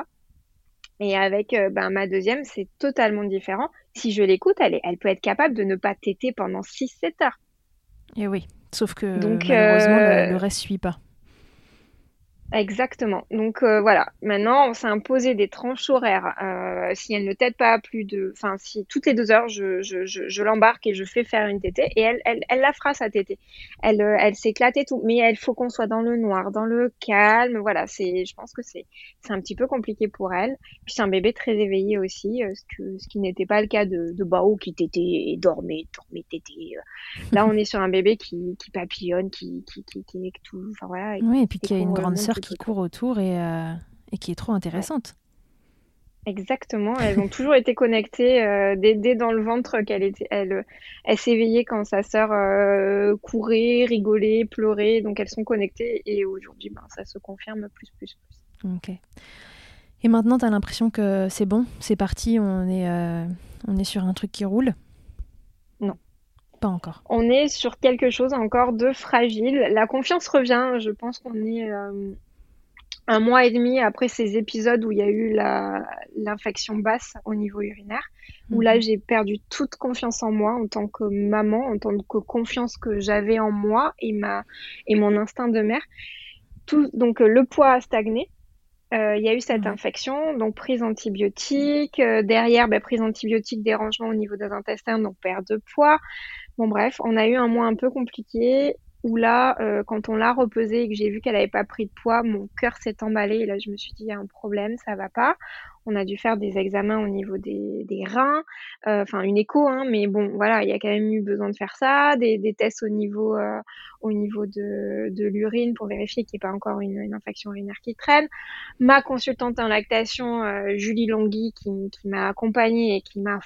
Et avec euh, ben, ma deuxième, c'est totalement différent. Si je l'écoute, elle, elle peut être capable de ne pas téter pendant 6-7 heures. Et oui, sauf que Donc, malheureusement, le, euh, le reste suit pas. Exactement. Donc euh, voilà, maintenant on s'est imposé des tranches horaires. Euh, si elle ne t'aide pas plus de, enfin si toutes les deux heures je, je, je, je l'embarque et je fais faire une tétée et elle, elle, elle la fera sa tétée. Elle, euh, elle s'éclate et tout, mais il faut qu'on soit dans le noir, dans le calme. Voilà, c'est, je pense que c'est, c'est un petit peu compliqué pour elle. Puis c'est un bébé très éveillé aussi, ce que, ce qui n'était pas le cas de, de Bao qui tétait et dormait, dormait, tétait. Là on est sur un bébé qui, qui papillonne, qui, qui, qui, qui, tout, enfin voilà. Oui, et puis qui a une grande sœur qui court autour et, euh, et, qui est trop intéressante. Exactement, elles ont toujours été connectées euh, dès, dès, dans le ventre qu'elle était, elle, elle s'éveillait quand sa sœur euh, courait, rigolait, pleurait, donc elles sont connectées et aujourd'hui, ben, ça se confirme plus, plus, plus. Ok. Et maintenant, tu as l'impression que c'est bon, c'est parti, on est, on est sur un truc qui roule? Non. Pas encore. On est sur quelque chose encore de fragile. La confiance revient. Je pense qu'on est un mois et demi après ces épisodes où il y a eu l'infection basse au niveau urinaire, où là mhm. j'ai perdu toute confiance en moi en tant que maman, en tant que confiance que j'avais en moi et, ma, et mon instinct de mère. Tout, donc le poids a stagné. Euh, il y a eu cette infection, donc prise antibiotique. Euh, derrière, bah, prise antibiotique, dérangement au niveau des intestins, donc perte de poids. Bon bref, on a eu un mois un peu compliqué où là, euh, quand on l'a repesée et que j'ai vu qu'elle n'avait pas pris de poids, mon cœur s'est emballé et là je me suis dit il y a un problème, ça va pas. On a dû faire des examens au niveau des, reins, euh, enfin une écho, hein, mais bon voilà, il y a quand même eu besoin de faire ça, des, tests au niveau euh, au niveau de, de l'urine pour vérifier qu'il n'y ait pas encore une, une, infection urinaire qui traîne. Ma consultante en lactation, Julie Longhi, qui, qui m'a accompagnée et qui m'a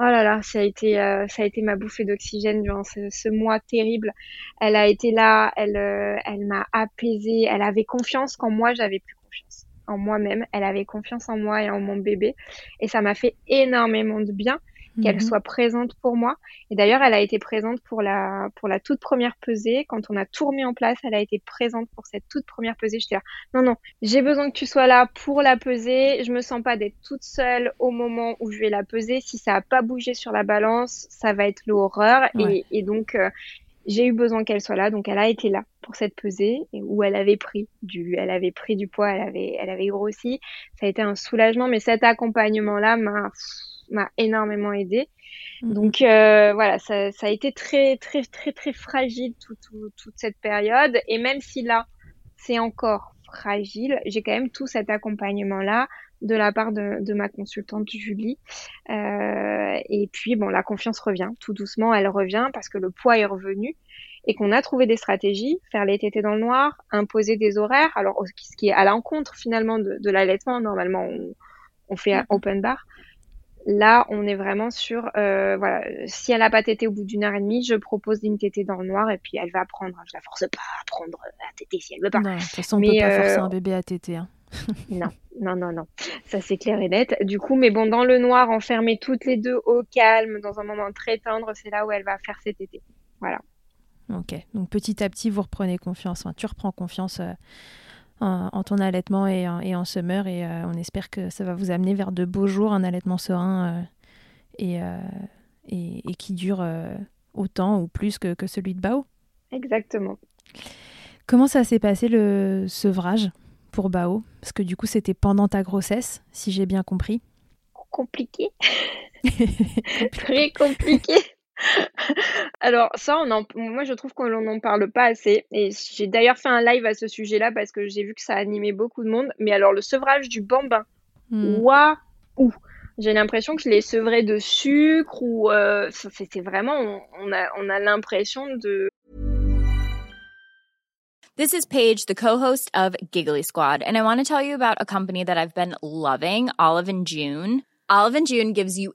Oh là là, ça a été, euh, ça a été ma bouffée d'oxygène durant ce, mois terrible. Elle a été là, elle, euh, elle m'a apaisée. Elle avait confiance quand moi j'avais plus confiance en moi-même. Elle avait confiance en moi et en mon bébé, et ça m'a fait énormément de bien qu'elle mhm. soit présente pour moi. Et d'ailleurs, elle a été présente pour la, pour la toute première pesée. Quand on a tout remis en place, elle a été présente pour cette toute première pesée. J'étais là, non, non, j'ai besoin que tu sois là pour la peser. Je me sens pas d'être toute seule au moment où je vais la peser. Si ça a pas bougé sur la balance, ça va être l'horreur. Et, et, donc, euh, j'ai eu besoin qu'elle soit là, donc elle a été là pour cette pesée où elle avait pris du, elle avait pris du poids, elle avait, elle avait grossi. Ça a été un soulagement, mais cet accompagnement-là m'a, m'a énormément aidé. Mhm. Donc euh, voilà, ça, ça, a été très très très très fragile tout, tout, toute cette période. Et même si là, c'est encore fragile, j'ai quand même tout cet accompagnement là de la part de, de ma consultante Julie. Euh, et puis bon, la confiance revient tout doucement, elle revient parce que le poids est revenu et qu'on a trouvé des stratégies, faire les tétés dans le noir, imposer des horaires, alors ce qui est à l'encontre finalement de, de l'allaitement. Normalement, on, on fait mhm. open bar. Là, on est vraiment sur, euh, voilà, si elle n'a pas tété au bout d'une heure et demie, je propose une tétée dans le noir et puis elle va apprendre. Je la force pas à prendre à téter si elle veut pas. de toute façon, on peut pas forcer euh, un bébé à téter. Hein. non, non, non, non. Ça, c'est clair et net. Du coup, mais bon, dans le noir, enfermées toutes les deux au calme, dans un moment très tendre, c'est là où elle va faire ses tétés. Voilà. Ok. Donc, petit à petit, vous reprenez confiance. Tu reprends confiance. Euh, en, ton allaitement et en, et en summer. Et euh, on espère que ça va vous amener vers de beaux jours, un allaitement serein euh, et, euh, et, et, qui dure autant ou plus que, que celui de Bao. Exactement. Comment ça s'est passé le sevrage pour Bao? Parce que du coup, c'était pendant ta grossesse, si j'ai bien compris. Compliqué. Très compliqué. Alors ça, on en... moi je trouve qu'on n'en parle pas assez. Et j'ai d'ailleurs fait un live à ce sujet-là parce que j'ai vu que ça animait beaucoup de monde. Mais alors le sevrage du bambin, hmm. waouh J'ai l'impression que je l'ai sevré de sucre ou euh, c'est vraiment, on, a, on a l'impression de... This is Paige, the co-host of Giggly Squad, and I want to tell you about a company that I've been loving, Olive and June. Olive and June gives you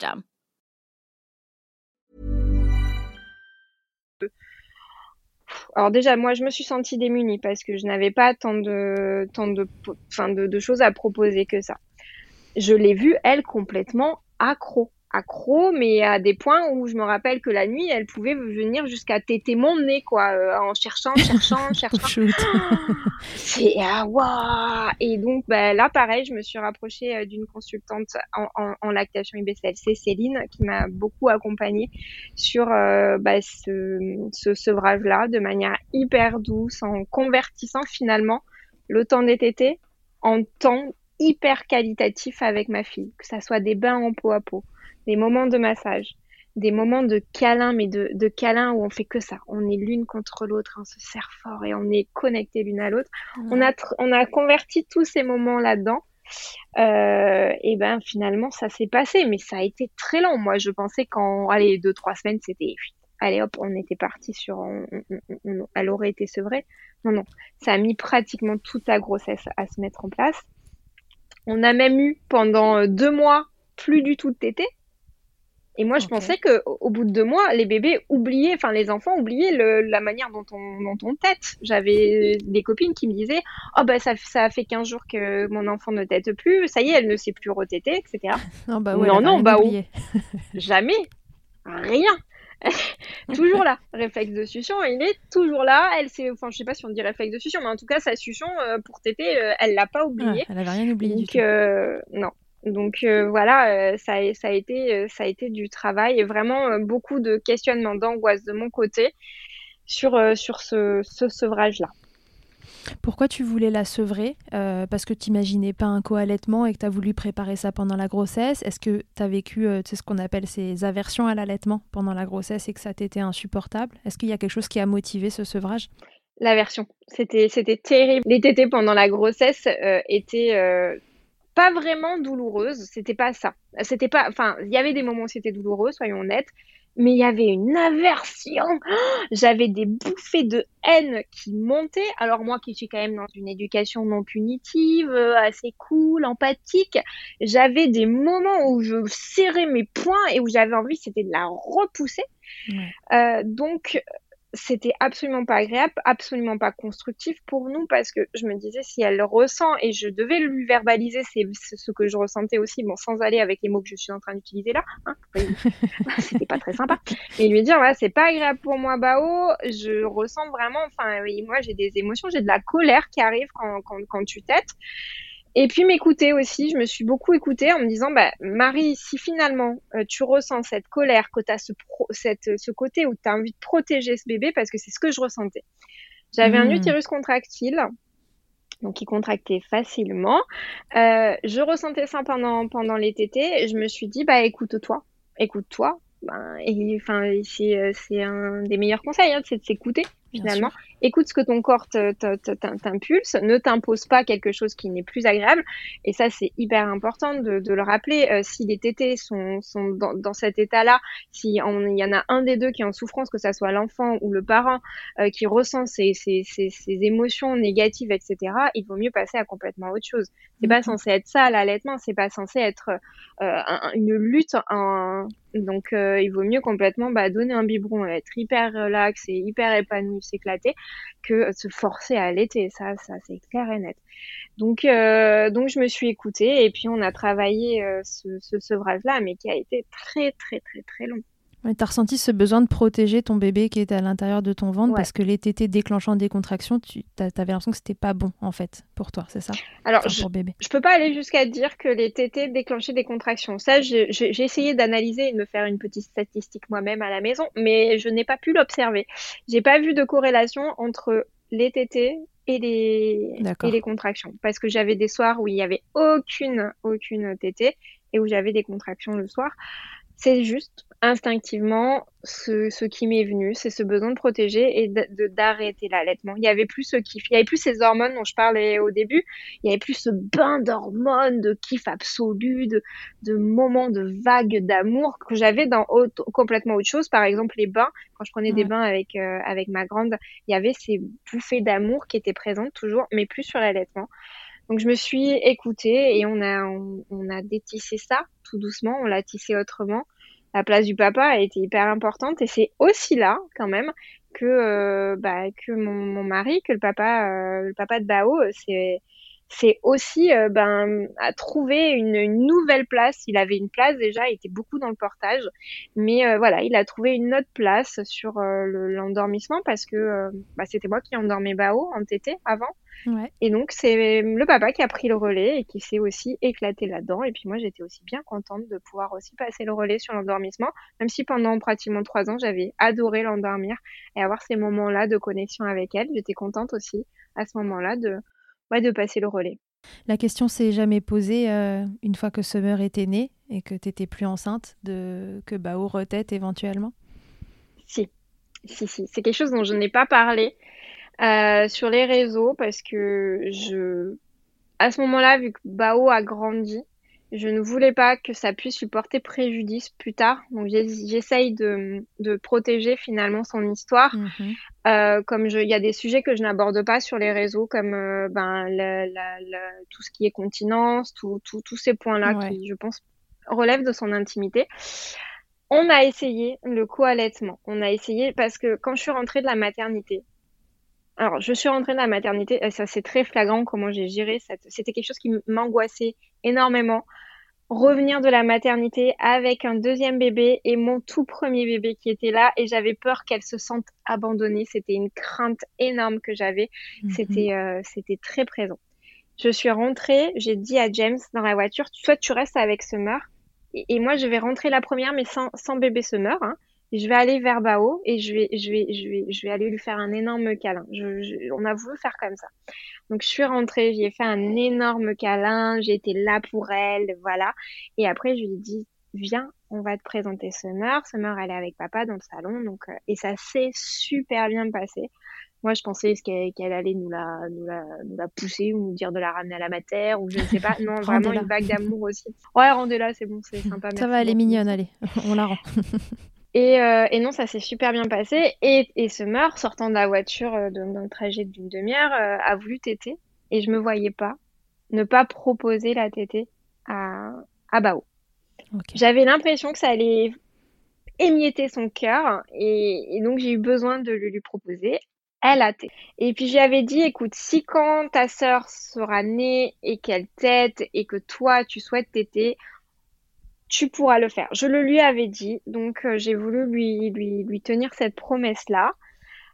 Alors déjà, moi, je me suis sentie démunie parce que je n'avais pas tant de, tant de choses à proposer que ça. Je l'ai vue, elle, complètement accro accro, mais à des points où je me rappelle que la nuit, elle pouvait venir jusqu'à téter mon nez, quoi, euh, en cherchant, cherchant, cherchant. C'est ah waouh Et donc bah, là, pareil, je me suis rapprochée euh, d'une consultante en, en, en, lactation IBCL, c'est Céline, qui m'a beaucoup accompagnée sur euh, bah, ce, ce sevrage-là, de manière hyper douce, en convertissant finalement le temps des tétés en temps hyper qualitatif avec ma fille, que ça soit des bains en peau à peau, des moments de massage, des moments de câlin, mais de, de câlin où on fait que ça. On est l'une contre l'autre, on se serre fort et on est connecté l'une à l'autre. On, a on a converti tous ces moments là-dedans. Euh, et ben finalement ça s'est passé, mais ça a été très long. Moi je pensais qu'en allez deux trois semaines c'était allez hop on était parti sur on, elle aurait été sevrée. Non non, ça a mis pratiquement toute la grossesse à se mettre en place. On a même eu pendant deux mois plus du tout de tété. Et moi, je pensais que au bout de deux mois, les bébés oubliaient, enfin les enfants oubliaient le, la manière dont on, dont on tète. J'avais des copines qui me disaient, oh ben ça, ça fait 15 jours que mon enfant ne tète plus, ça y est, elle ne sait plus retéter, etc. non, bah ouais, non, non, bah jamais, rien. toujours là, réflexe de succion, il est toujours là. Elle sait, enfin, je sais pas si on dit réflexe de succion, mais en tout cas, sa succion euh, pour téter, euh, elle l'a pas oublié. Ah, elle avait rien oublié Donc, du tout. Euh, non, donc euh, voilà, euh, ça, a, ça, a été, euh, ça a été du travail et vraiment beaucoup de questionnements, d'angoisse de mon côté sur, sur ce, ce sevrage-là. Pourquoi tu voulais la sevrer? Parce que tu n'imaginais pas un co-allaitement et que tu as voulu préparer ça pendant la grossesse? Est-ce que tu as vécu ce qu'on appelle ces aversions à l'allaitement pendant la grossesse et que ça t'était insupportable? Est-ce qu'il y a quelque chose qui a motivé ce sevrage? L'aversion, c'était terrible. Les tétés pendant la grossesse étaient pas vraiment douloureuse, c'était pas ça. C'était pas, enfin, il y avait des moments où c'était douloureux, soyons honnêtes, mais il y avait une aversion. J'avais des bouffées de haine qui montaient. Alors moi qui suis quand même dans une éducation non punitive, euh, assez cool, empathique, j'avais des moments où je serrais mes poings et où j'avais envie, c'était de la repousser. Ouais. Euh, donc c'était absolument pas agréable, absolument pas constructif pour nous parce que je me disais si elle le ressent et je devais lui verbaliser c'est ce que je ressentais aussi, bon sans aller avec les mots que je suis en train d'utiliser là, hein, c'était pas très sympa, mais lui dire voilà c'est pas agréable pour moi Bao, je ressens vraiment, enfin oui, moi j'ai des émotions, j'ai de la colère qui arrive quand, quand, quand tu têtes et puis m'écouter aussi, je me suis beaucoup écoutée en me disant, bah, Marie, si finalement euh, tu ressens cette colère, que tu as ce, pro cette, ce côté où tu as envie de protéger ce bébé, parce que c'est ce que je ressentais. J'avais mmh. un utérus contractile, donc qui contractait facilement. Euh, je ressentais ça pendant, pendant les tétés, je me suis dit, bah écoute-toi, écoute-toi. Ben, et enfin, c'est un des meilleurs conseils, hein, c'est de s'écouter finalement. Écoute ce que ton corps t'impulse, ne t'impose pas quelque chose qui n'est plus agréable. Et ça, c'est hyper important de, de le rappeler. Euh, si les tétés sont, sont dans, dans cet état-là, si il y en a un des deux qui est en souffrance, que ça soit l'enfant ou le parent euh, qui ressent ces, émotions négatives, etc., il vaut mieux passer à complètement autre chose. C'est pas censé être ça l'allaitement, c'est pas censé être euh, un, une lutte. En... Donc, euh, il vaut mieux complètement bah, donner un biberon, être hyper relax et hyper épanoui s'éclater que se forcer à allaiter. Ça, ça c'est clair et net. Donc, euh, donc je me suis écoutée et puis on a travaillé euh, ce, ce sevrage-là, mais qui a été très, très, très, très long. Tu as ressenti ce besoin de protéger ton bébé qui était à l'intérieur de ton ventre ouais. parce que les tétés déclenchant des contractions, tu avais l'impression que c'était pas bon en fait pour toi, c'est ça? Alors, enfin, je, bébé. je peux pas aller jusqu'à dire que les tétés déclenchaient des contractions. Ça, j'ai essayé d'analyser et de me faire une petite statistique moi-même à la maison, mais je n'ai pas pu l'observer. J'ai pas vu de corrélation entre les tétés et les, et les contractions parce que j'avais des soirs où il y avait aucune aucune tétée et où j'avais des contractions le soir. C'est juste instinctivement ce, ce qui m'est venu, c'est ce besoin de protéger et d'arrêter l'allaitement. Il y avait plus ce kiff, il y avait plus ces hormones dont je parlais au début, il y avait plus ce bain d'hormones, de kiff absolu, de, de moments de vagues d'amour que j'avais dans autre, complètement autre chose. Par exemple, les bains, quand je prenais ouais. des bains avec, euh, avec ma grande, il y avait ces bouffées d'amour qui étaient présentes toujours, mais plus sur l'allaitement. Donc je me suis écoutée et on a, on, on a détissé ça tout doucement, on l'a tissé autrement la place du papa a été hyper importante et c'est aussi là quand même que bah, que mon, mon, mari, que le papa, le papa de Bao, c'est c'est aussi euh, ben, à trouver une, nouvelle place. Il avait une place déjà, il était beaucoup dans le portage, mais euh, voilà, il a trouvé une autre place sur euh, l'endormissement parce que bah, c'était moi qui endormais Bao en TT avant. Ouais. Et donc c'est le papa qui a pris le relais et qui s'est aussi éclaté là-dedans. Et puis moi j'étais aussi bien contente de pouvoir aussi passer le relais sur l'endormissement, même si pendant pratiquement trois ans j'avais adoré l'endormir et avoir ces moments-là de connexion avec elle. J'étais contente aussi à ce moment-là de de passer le relais. La question s'est jamais posée euh, une fois que Summer était née et que tu n'étais plus enceinte, de que Bao retête éventuellement? Si, si, si. C'est quelque chose dont je n'ai pas parlé euh, sur les réseaux parce que je, à ce moment-là, vu que Bao a grandi, je ne voulais pas que ça puisse lui porter préjudice plus tard. Donc j'essaye de, de, protéger finalement son histoire. Mhm. Euh, comme il y a des sujets que je n'aborde pas sur les réseaux, comme euh, ben, tout ce qui est continence, tous ces points-là qui, je pense, relèvent de son intimité. On a essayé le co-allaitement. On a essayé parce que quand je suis rentrée de la maternité, alors, je suis rentrée de la maternité, et ça c'est très flagrant comment j'ai géré. C'était quelque chose qui m'angoissait énormément. Revenir de la maternité avec un deuxième bébé et mon tout premier bébé qui était là et j'avais peur qu'elle se sente abandonnée. C'était une crainte énorme que j'avais. Mhm. C'était euh, c'était très présent. Je suis rentrée, j'ai dit à James dans la voiture, soit tu restes avec Summer et, et moi je vais rentrer la première mais sans, sans bébé Summer. Hein je vais aller vers Bao et je vais, je vais, je vais, je vais aller lui faire un énorme câlin. Je, on a voulu faire comme ça. Donc je suis rentrée, j'ai fait un énorme câlin, j'ai été là pour elle, voilà. Et après je lui ai dit, viens, on va te présenter Summer. Summer, elle est avec papa dans le salon, donc euh, et ça s'est super bien passé. Moi, je pensais qu'elle allait nous la, nous, la, nous la pousser ou nous dire de la ramener à la matière ou je ne sais pas. Non, vraiment une vague d'amour aussi. Ouais, rendez-la, c'est bon, c'est sympa. Ça va, elle est mignonne, allez, on la rend. Et, euh, et, non, ça s'est super bien passé. Et, et Summer, sortant de la voiture euh, dans le trajet d'une demi-heure, euh, a voulu téter. Et je me voyais pas ne pas proposer la tétée à, à Bao. J'avais l'impression que ça allait émietter son cœur. Et, et donc, j'ai eu besoin de le lui proposer. Elle a tété. Et puis, j'avais dit, écoute, si quand ta sœur sera née et qu'elle tète et que toi, tu souhaites téter, tu pourras le faire. Je le lui avais dit, donc euh, j'ai voulu lui, lui, lui tenir cette promesse-là.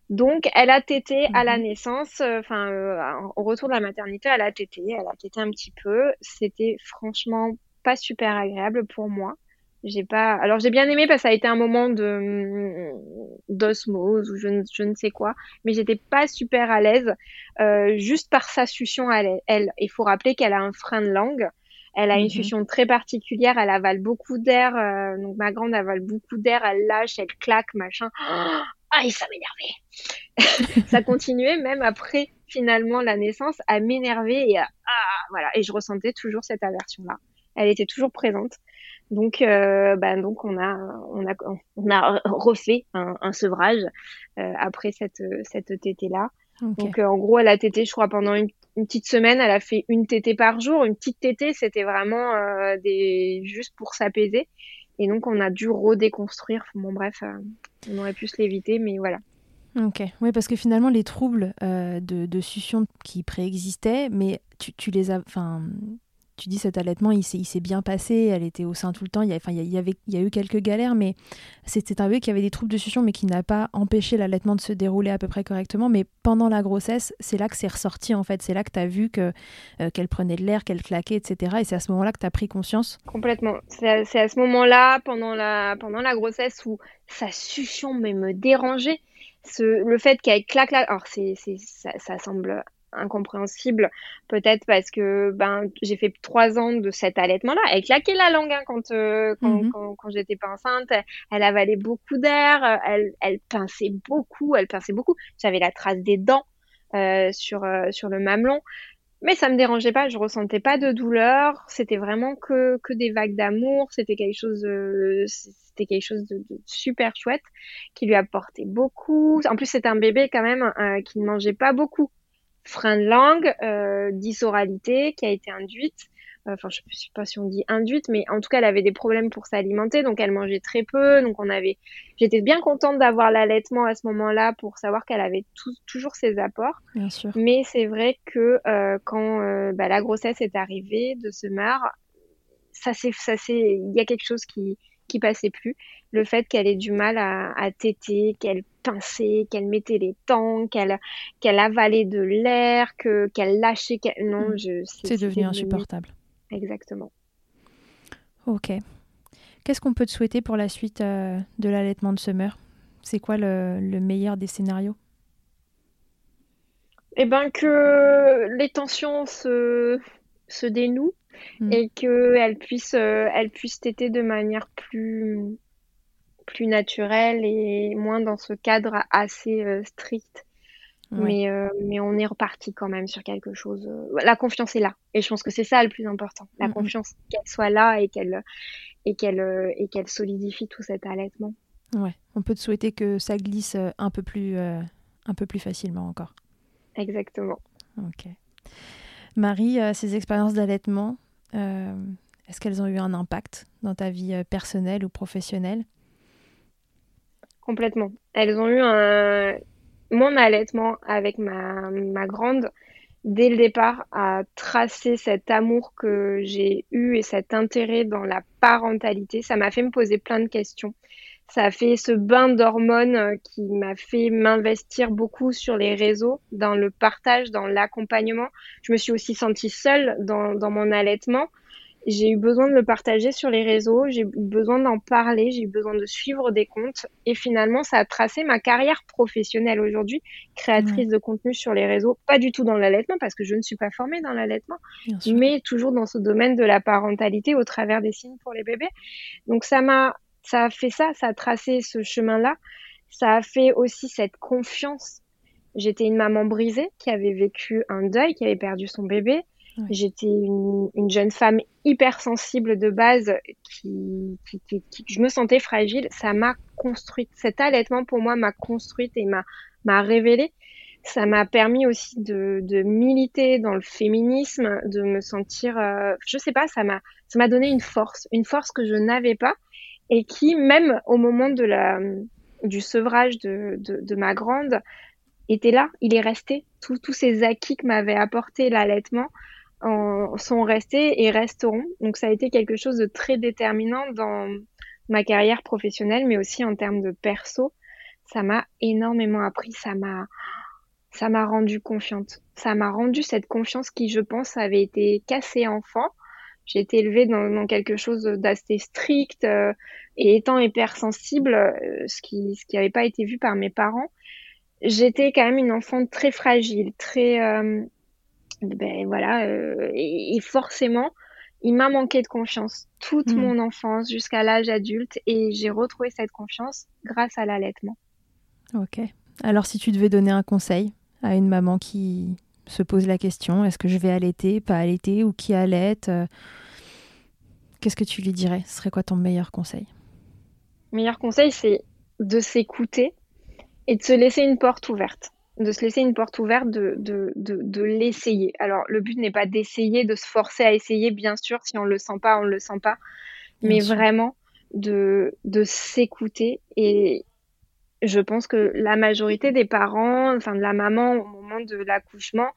Donc, elle a tété à la mhm. naissance, euh, enfin, euh, au retour de la maternité, elle a tété, elle a tété un petit peu. C'était franchement pas super agréable pour moi. J'ai pas, alors j'ai bien aimé parce que ça a été un moment de mm, d'osmose ou je ne, je ne sais quoi, mais j'étais pas super à l'aise juste par sa succion à elle. Il faut rappeler qu'elle a un frein de langue. Elle a une fusion mhm. très particulière, elle avale beaucoup d'air. Euh, donc ma grande avale beaucoup d'air, elle lâche, elle claque, machin. Ah, ça m'énervait. ça continuait même après finalement la naissance à m'énerver et à, ah, voilà. Et je ressentais toujours cette aversion là. Elle était toujours présente. Donc, euh, bah, donc on a, on a, on a refait un, un sevrage euh, après cette, cette tétée là. Donc, euh, en gros, elle a tété, je crois, pendant une une petite semaine, elle a fait une tétée par jour. Une petite tétée, c'était vraiment euh, juste pour s'apaiser. Et donc, on a dû redéconstruire. Bon, bref, euh, on aurait pu se l'éviter, mais voilà. Ok, oui, parce que finalement, les troubles euh, de, de succion qui préexistaient, mais tu, tu les as. Tu dis cet allaitement, il s'est bien passé, elle était au sein tout le temps, il y, a, il y, avait, il y a eu quelques galères, mais c'était un bébé qui avait des troubles de succion, mais qui n'a pas empêché l'allaitement de se dérouler à peu près correctement. Mais pendant la grossesse, c'est là que c'est ressorti, en fait. C'est là que tu as vu euh, qu'elle prenait de l'air, qu'elle claquait, etc. Et c'est à ce moment-là que tu as pris conscience Complètement. C'est à, ce moment-là, pendant la, grossesse, où sa succion mais me dérangeait. Le fait qu'elle claque là, alors ça, ça semble incompréhensible, peut-être parce que ben j'ai fait trois ans de cet allaitement-là. Elle claquait la langue hein, quand, euh, mhm. quand, quand, j'étais pas enceinte. Elle avalait beaucoup d'air, elle, elle pinçait beaucoup, elle pinçait beaucoup. J'avais la trace des dents euh, sur euh, sur le mamelon. Mais ça me dérangeait pas, je ressentais pas de douleur, c'était vraiment que, que des vagues d'amour, c'était quelque chose de, c'était quelque chose de, super chouette qui lui apportait beaucoup. En plus, c'est un bébé quand même qui ne mangeait pas beaucoup frein de langue, euh, dysoralité qui a été induite. enfin je ne sais pas si on dit induite, mais en tout cas elle avait des problèmes pour s'alimenter, donc elle mangeait très peu, donc on avait, j'étais bien contente d'avoir l'allaitement à ce moment-là pour savoir qu'elle avait toujours ses apports. Bien sûr. Mais c'est vrai que euh, quand euh, bah, la grossesse est arrivée de ce mar, ça c'est, ça c'est, il y a quelque chose qui qui passait plus. Le fait qu'elle ait du mal à, à téter, qu'elle pinçait, qu'elle mettait les temps, qu'elle qu'elle avalait de l'air, que qu'elle lâchait. Non, mm. je. C'est devenu insupportable. Exactement. Ok. Qu'est-ce qu'on peut te souhaiter pour la suite euh, de l'allaitement de Summer? C'est quoi le, le, meilleur des scénarios? Eh ben que les tensions se, se dénouent mm. et qu'elle puisse, euh, elle puisse téter de manière plus, plus naturelle et moins dans ce cadre assez euh, strict. Mais, euh, mais on est reparti quand même sur quelque chose. Euh, la confiance est là. Et je pense que c'est ça le plus important. La confiance, qu'elle soit là et qu'elle et qu'elle et qu'elle solidifie tout cet allaitement. Ouais, on peut te souhaiter que ça glisse un peu plus, un peu plus facilement encore. Exactement. Ok. Marie, ces expériences d'allaitement, est-ce qu'elles ont eu un impact dans ta vie personnelle ou professionnelle? Complètement. Elles ont eu un mon allaitement avec ma, ma grande, dès le départ, a tracé cet amour que j'ai eu et cet intérêt dans la parentalité. Ça m'a fait me poser plein de questions. Ça a fait ce bain d'hormones qui m'a fait m'investir beaucoup sur les réseaux, dans le partage, dans l'accompagnement. Je me suis aussi sentie seule dans, dans mon allaitement. J'ai eu besoin de le partager sur les réseaux, j'ai eu besoin d'en parler, j'ai eu besoin de suivre des comptes. Et finalement ça a tracé ma carrière professionnelle aujourd'hui, créatrice de contenu sur les réseaux, pas du tout dans l'allaitement parce que je ne suis pas formée dans l'allaitement, mais toujours dans ce domaine de la parentalité au travers des signes pour les bébés. Donc ça m'a ça a fait ça, ça a tracé ce chemin-là, ça a fait aussi cette confiance. J'étais une maman brisée qui avait vécu un deuil, qui avait perdu son bébé J'étais une, une, jeune femme hypersensible de base qui, qui, qui, qui je me sentais fragile. Ça m'a construite. Cet allaitement pour moi m'a construite et m'a m'a révélée. Ça m'a permis aussi de, de militer dans le féminisme, de me sentir, euh, je sais pas, ça m'a ça m'a donné une force, une force que je n'avais pas et qui même au moment de la du sevrage de, de, de ma grande était là, il est resté. Tous ces acquis que m'avait apporté l'allaitement, en, sont restés et resteront. Donc ça a été quelque chose de très déterminant dans ma carrière professionnelle, mais aussi en termes de perso. Ça m'a énormément appris, ça m'a ça m'a rendu confiante. Ça m'a rendu cette confiance qui, je pense, avait été cassée enfant. J'ai été élevée dans, dans quelque chose d'assez strict euh, et étant hypersensible, euh, ce qui ce qui n'avait pas été vu par mes parents. J'étais quand même une enfant très fragile, très euh, ben voilà, et, forcément, il m'a manqué de confiance toute hmm. mon enfance jusqu'à l'âge adulte et j'ai retrouvé cette confiance grâce à l'allaitement. Ok. Alors si tu devais donner un conseil à une maman qui se pose la question, est-ce que je vais allaiter, pas allaiter ou qui allaite, euh, qu'est-ce que tu lui dirais? Ce serait quoi ton meilleur conseil? Meilleur conseil, c'est de s'écouter et de se laisser une porte ouverte de se laisser une porte ouverte, de, de, de, de l'essayer. Alors, le but n'est pas d'essayer, de se forcer à essayer, bien sûr, si on ne le sent pas, on ne le sent pas, mais vraiment de, de s'écouter. Et je pense que la majorité des parents, enfin de la maman au moment de l'accouchement,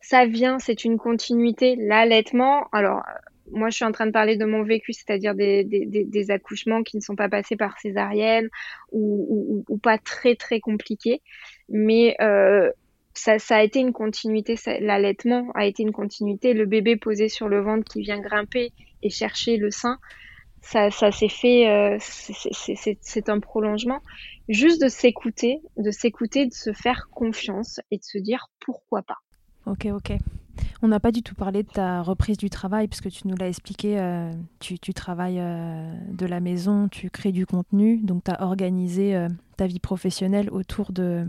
ça vient, c'est une continuité. L'allaitement, alors moi, je suis en train de parler de mon vécu, c'est-à-dire des, accouchements qui ne sont pas passés par césarienne ou pas très très compliqués, mais euh, ça, ça, a été une continuité. L'allaitement a été une continuité. Le bébé posé sur le ventre qui vient grimper et chercher le sein, ça, ça s'est fait. Euh, c'est un prolongement. Juste de s'écouter, de s'écouter, de se faire confiance et de se dire pourquoi pas. Ok, ok. On n'a pas du tout parlé de ta reprise du travail, puisque tu nous l'as expliqué, euh, tu, travailles euh, de la maison, tu crées du contenu, donc tu as organisé euh, ta vie professionnelle autour de,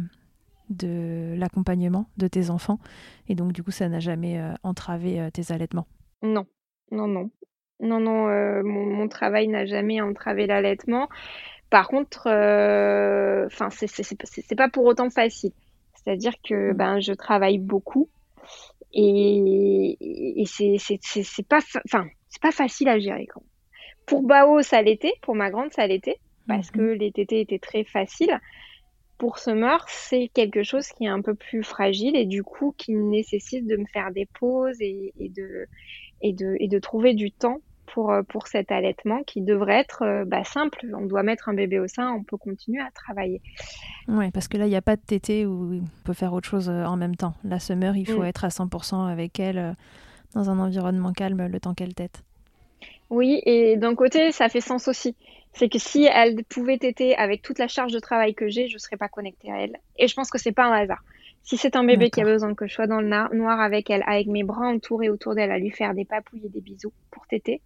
de l'accompagnement de tes enfants, et donc du coup ça n'a jamais entravé tes allaitements. Non, non, non. Non, non, mon, mon, travail n'a jamais entravé l'allaitement. Par contre, enfin, c'est pas pour autant facile. C'est-à-dire que mmh. ben, je travaille beaucoup Et, et c'est pas, enfin, c'est pas facile à gérer. Quand Pour Bao, ça l'était. Pour ma grande, ça l'était. Parce que mhm. les tétés étaient très faciles. Pour Summer, c'est quelque chose qui est un peu plus fragile et du coup qui nécessite de me faire des pauses et, et de, et, de, et de trouver du temps pour, euh, pour cet allaitement qui devrait être euh, bah, simple. On doit mettre un bébé au sein, on peut continuer à travailler. Oui, parce que là, il n'y a pas de tété où on peut faire autre chose euh, en même temps. La summer, il faut mm. être à 100% avec elle dans un environnement calme le temps qu'elle tète. Oui, et d'un côté, ça fait sens aussi. C'est que si elle pouvait téter avec toute la charge de travail que j'ai, je ne serais pas connectée à elle. Et je pense que c'est pas un hasard. Si c'est un bébé qui a besoin que je sois dans le noir avec elle, avec mes bras entourés autour d'elle, à lui faire des papouilles et des bisous pour téter,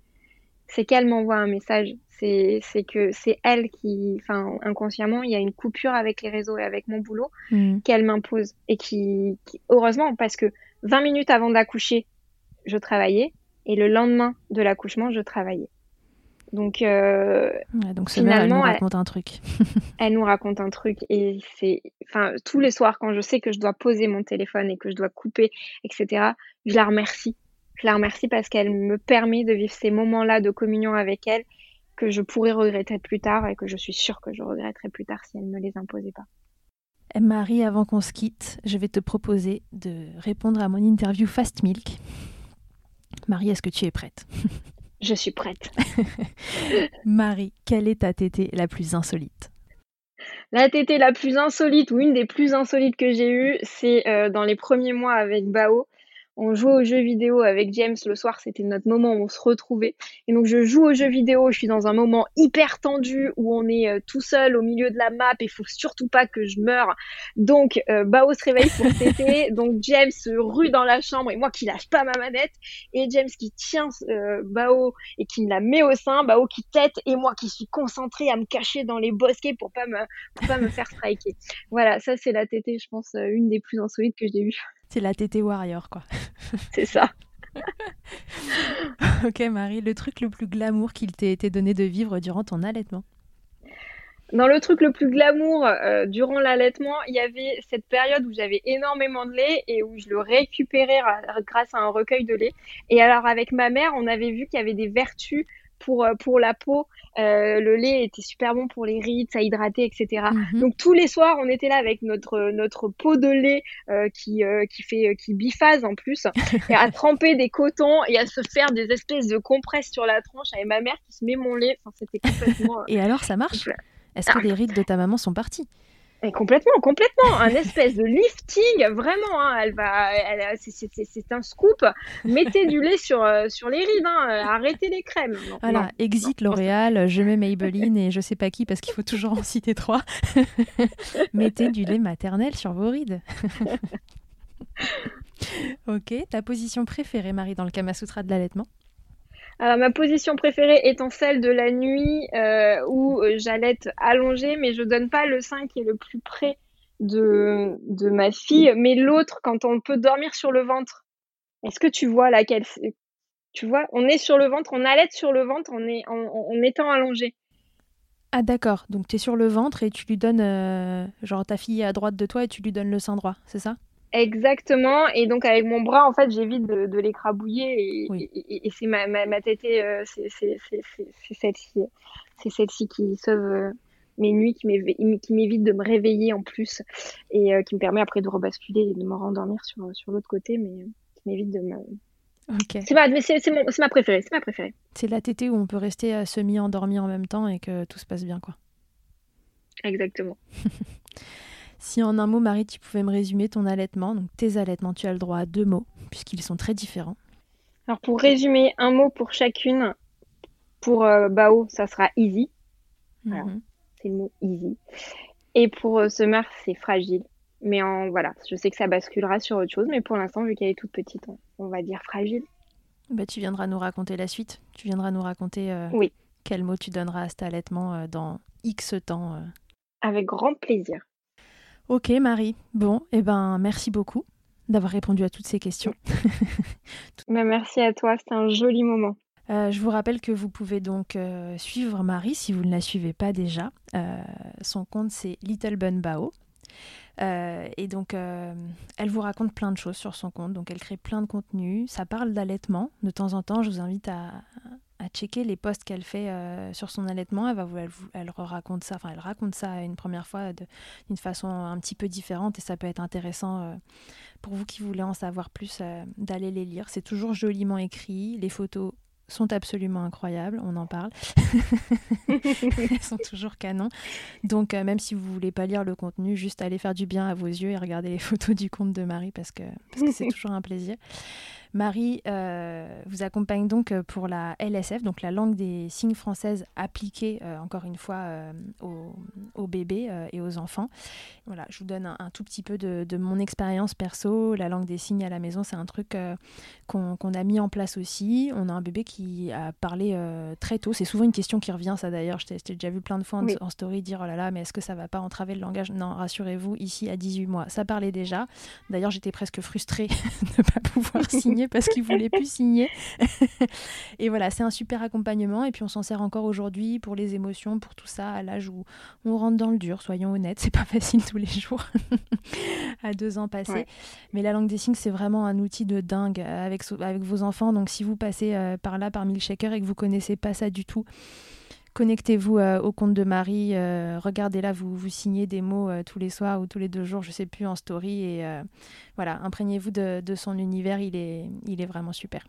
c'est qu'elle m'envoie un message. C'est que c'est elle qui, enfin, inconsciemment, il y a une coupure avec les réseaux et avec mon boulot hmm. qu'elle m'impose. Et qui, heureusement, parce que 20 minutes avant d'accoucher, je travaillais. Et le lendemain de l'accouchement, je travaillais. Donc, euh, donc finalement, elle nous raconte un truc. elle nous raconte un truc et c'est, enfin, tous les soirs quand je sais que je dois poser mon téléphone et que je dois couper, etc. Je la remercie la remercie parce qu'elle me permet de vivre ces moments-là de communion avec elle que je pourrais regretter plus tard et que je suis sûre que je regretterai plus tard si elle ne me les imposait pas. Marie, avant qu'on se quitte, je vais te proposer de répondre à mon interview Fast Milk. Marie, est-ce que tu es prête? Je suis prête. Marie, quelle est ta tétée la plus insolite? La tétée la plus insolite ou une des plus insolites que j'ai eues, c'est euh, dans les premiers mois avec Bao on jouait aux jeux vidéo avec James le soir, c'était notre moment où on se retrouvait. Et donc je joue aux jeux vidéo, je suis dans un moment hyper tendu où on est euh, tout seul au milieu de la map et il faut surtout pas que je meure. Donc euh, Bao se réveille pour téter, donc James se rue dans la chambre et moi qui lâche pas ma manette et James qui tient euh, Bao et qui me la met au sein, Bao qui tête et moi qui suis concentrée à me cacher dans les bosquets pour pas me pour pas me faire striker. Voilà, ça c'est la tétée, je pense une des plus insolites que j'ai eues. C'est la TT Warrior, quoi. C'est ça. ok, Marie, le truc le plus glamour qu'il t'ait été donné de vivre durant ton allaitement dans le truc le plus glamour euh, durant l'allaitement, il y avait cette période où j'avais énormément de lait et où je le récupérais grâce à un recueil de lait. Et alors avec ma mère, on avait vu qu'il y avait des vertus pour, euh, pour la peau. Euh, le lait était super bon pour les rides, ça hydratait, etc. Mhm. Donc tous les soirs, on était là avec notre notre pot de lait euh, qui qui fait qui biphase en plus, et à tremper des cotons et à se faire des espèces de compresses sur la tronche avec ma mère qui se met mon lait. Enfin, c'était complètement. et alors, ça marche? Est-ce que les rides de ta maman sont parties? Et complètement, complètement, un espèce de lifting, vraiment. Hein, elle va, elle, c'est un scoop. Mettez du lait sur euh, sur les rides, hein, euh, arrêtez les crèmes. voilà, exit L'Oréal, je mets Maybelline et je sais pas qui parce qu'il faut toujours en citer trois. Mettez du lait maternel sur vos rides. ok, ta position préférée, Marie, dans le Kama Sutra de l'allaitement? Alors, ma position préférée étant celle de la nuit euh, où euh, j'allaite allongée, mais je donne pas le sein qui est le plus près de, de ma fille, mais l'autre quand on peut dormir sur le ventre. Est-ce que tu vois laquelle Tu vois, on est sur le ventre, on allaite sur le ventre on est, en, étant allongé. Ah d'accord, donc tu es sur le ventre et tu lui donnes, euh, genre ta fille est à droite de toi et tu lui donnes le sein droit, c'est ça? Exactement. Et donc avec mon bras, en fait, j'évite de, de l'écrabouiller. Et, et, c'est ma, ma, ma tétée, euh, c'est celle-ci. C'est celle-ci qui sauve euh, mes nuits, qui m'évite de me réveiller en plus. Et euh, qui me permet après de rebasculer et de me rendormir sur, sur l'autre côté, mais qui m'évite de me... C'est ma, ma préférée, c'est ma préférée. C'est la tétée où on peut rester semi-endormi en même temps et que tout se passe bien, quoi. Exactement. Si en un mot, Marie, tu pouvais me résumer ton allaitement, donc tes allaitements, tu as le droit à deux mots, puisqu'ils sont très différents. Alors pour résumer, un mot pour chacune. Pour euh, Bao, ça sera easy. Mhm. C'est le mot easy. Et pour euh, Summer, c'est fragile. Mais en, voilà, je sais que ça basculera sur autre chose, mais pour l'instant, vu qu'elle est toute petite, on, va dire fragile. Bah, tu viendras nous raconter la suite. Tu viendras nous raconter euh, oui. quel mot tu donneras à cet allaitement dans X temps. Avec grand plaisir. Ok Marie, bon, eh ben merci beaucoup d'avoir répondu à toutes ces questions. Bah, merci à toi, c'était un joli moment. Euh, je vous rappelle que vous pouvez donc euh, suivre Marie si vous ne la suivez pas déjà. Euh, son compte c'est Little Bun Bao. et donc, elle vous raconte plein de choses sur son compte. Donc, elle crée plein de contenus. Ça parle d'allaitement. De temps en temps, je vous invite à, à checker les posts qu'elle fait euh, sur son allaitement. Elle, va, elle, elle, raconte ça, enfin elle raconte ça une première fois d'une façon un petit peu différente et ça peut être intéressant euh, pour vous qui voulez en savoir plus euh, d'aller les lire. C'est toujours joliment écrit, les photos sont absolument incroyables, on en parle. Elles sont toujours canon. Donc même si vous voulez pas lire le contenu, juste allez faire du bien à vos yeux et regarder les photos du compte de Marie parce que c'est parce que toujours un plaisir. Marie euh, vous accompagne donc euh, pour la LSF, donc la langue des signes française appliquée, euh, encore une fois, aux, bébés et aux enfants. Voilà, je vous donne un, tout petit peu de, mon expérience perso. La langue des signes à la maison, c'est un truc qu'on a mis en place aussi. On a un bébé qui a parlé très tôt. C'est souvent une question qui revient, ça d'ailleurs. Je t'ai déjà vu plein de fois en, story dire oh là là, mais est-ce que ça va pas entraver le langage? Non, rassurez-vous, ici à 18 mois, ça parlait déjà. D'ailleurs, j'étais presque frustrée de ne pas pouvoir signer parce qu'il voulait plus signer. et voilà, c'est un super accompagnement. Et puis on s'en sert encore aujourd'hui pour les émotions, pour tout ça, à l'âge où on rentre dans le dur. Soyons honnêtes, c'est pas facile tous les jours à deux ans passés. Mais la langue des signes, c'est vraiment un outil de dingue avec, avec vos enfants. Donc si vous passez euh, par là, par Milkshaker, et que vous connaissez pas ça du tout, Connectez-vous euh, au compte de Marie, euh, regardez là, vous, signez des mots euh, tous les soirs ou tous les deux jours, je sais plus, en story. Et voilà, imprégnez-vous de, son univers, il est, il est vraiment super.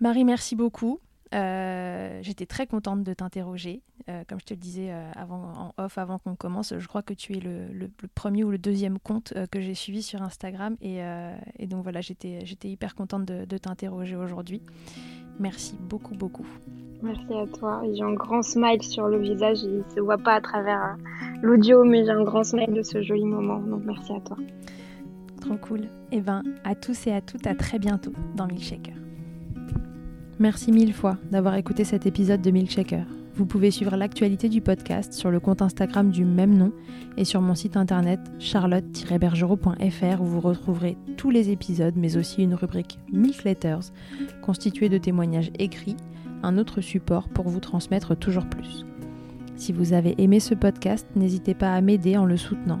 Marie, merci beaucoup. J'étais très contente de t'interroger. comme je te le disais avant, en off, avant qu'on commence, je crois que tu es le, premier ou le deuxième compte que j'ai suivi sur Instagram. Et, donc voilà, j'étais hyper contente de, de t'interroger aujourd'hui. Merci beaucoup, beaucoup. Merci à toi. J'ai un grand smile sur le visage. Il ne se voit pas à travers euh, l'audio, mais j'ai un grand smile de ce joli moment. Donc merci à toi. Trop cool. Et eh ben, à tous et à toutes, à très bientôt dans Milkshaker. Merci mille fois d'avoir écouté cet épisode de Milkshaker. Vous pouvez suivre l'actualité du podcast sur le compte Instagram du même nom et sur mon site internet charlotte-bergerot.fr où vous retrouverez tous les épisodes mais aussi une rubrique Milk Letters constituée de témoignages écrits un autre support pour vous transmettre toujours plus. Si vous avez aimé ce podcast, n'hésitez pas à m'aider en le soutenant.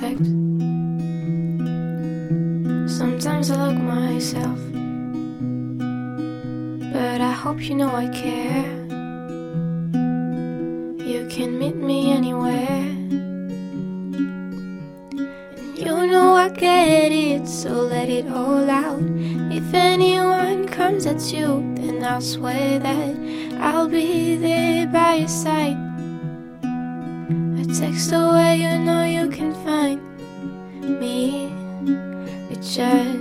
Perfect. Sometimes I look myself. But I hope you know I care You can meet me anywhere. And you know I get it, so let it all out. If anyone comes at you, then I'll swear that I'll be there by your side. Text away, you know you can find me. It just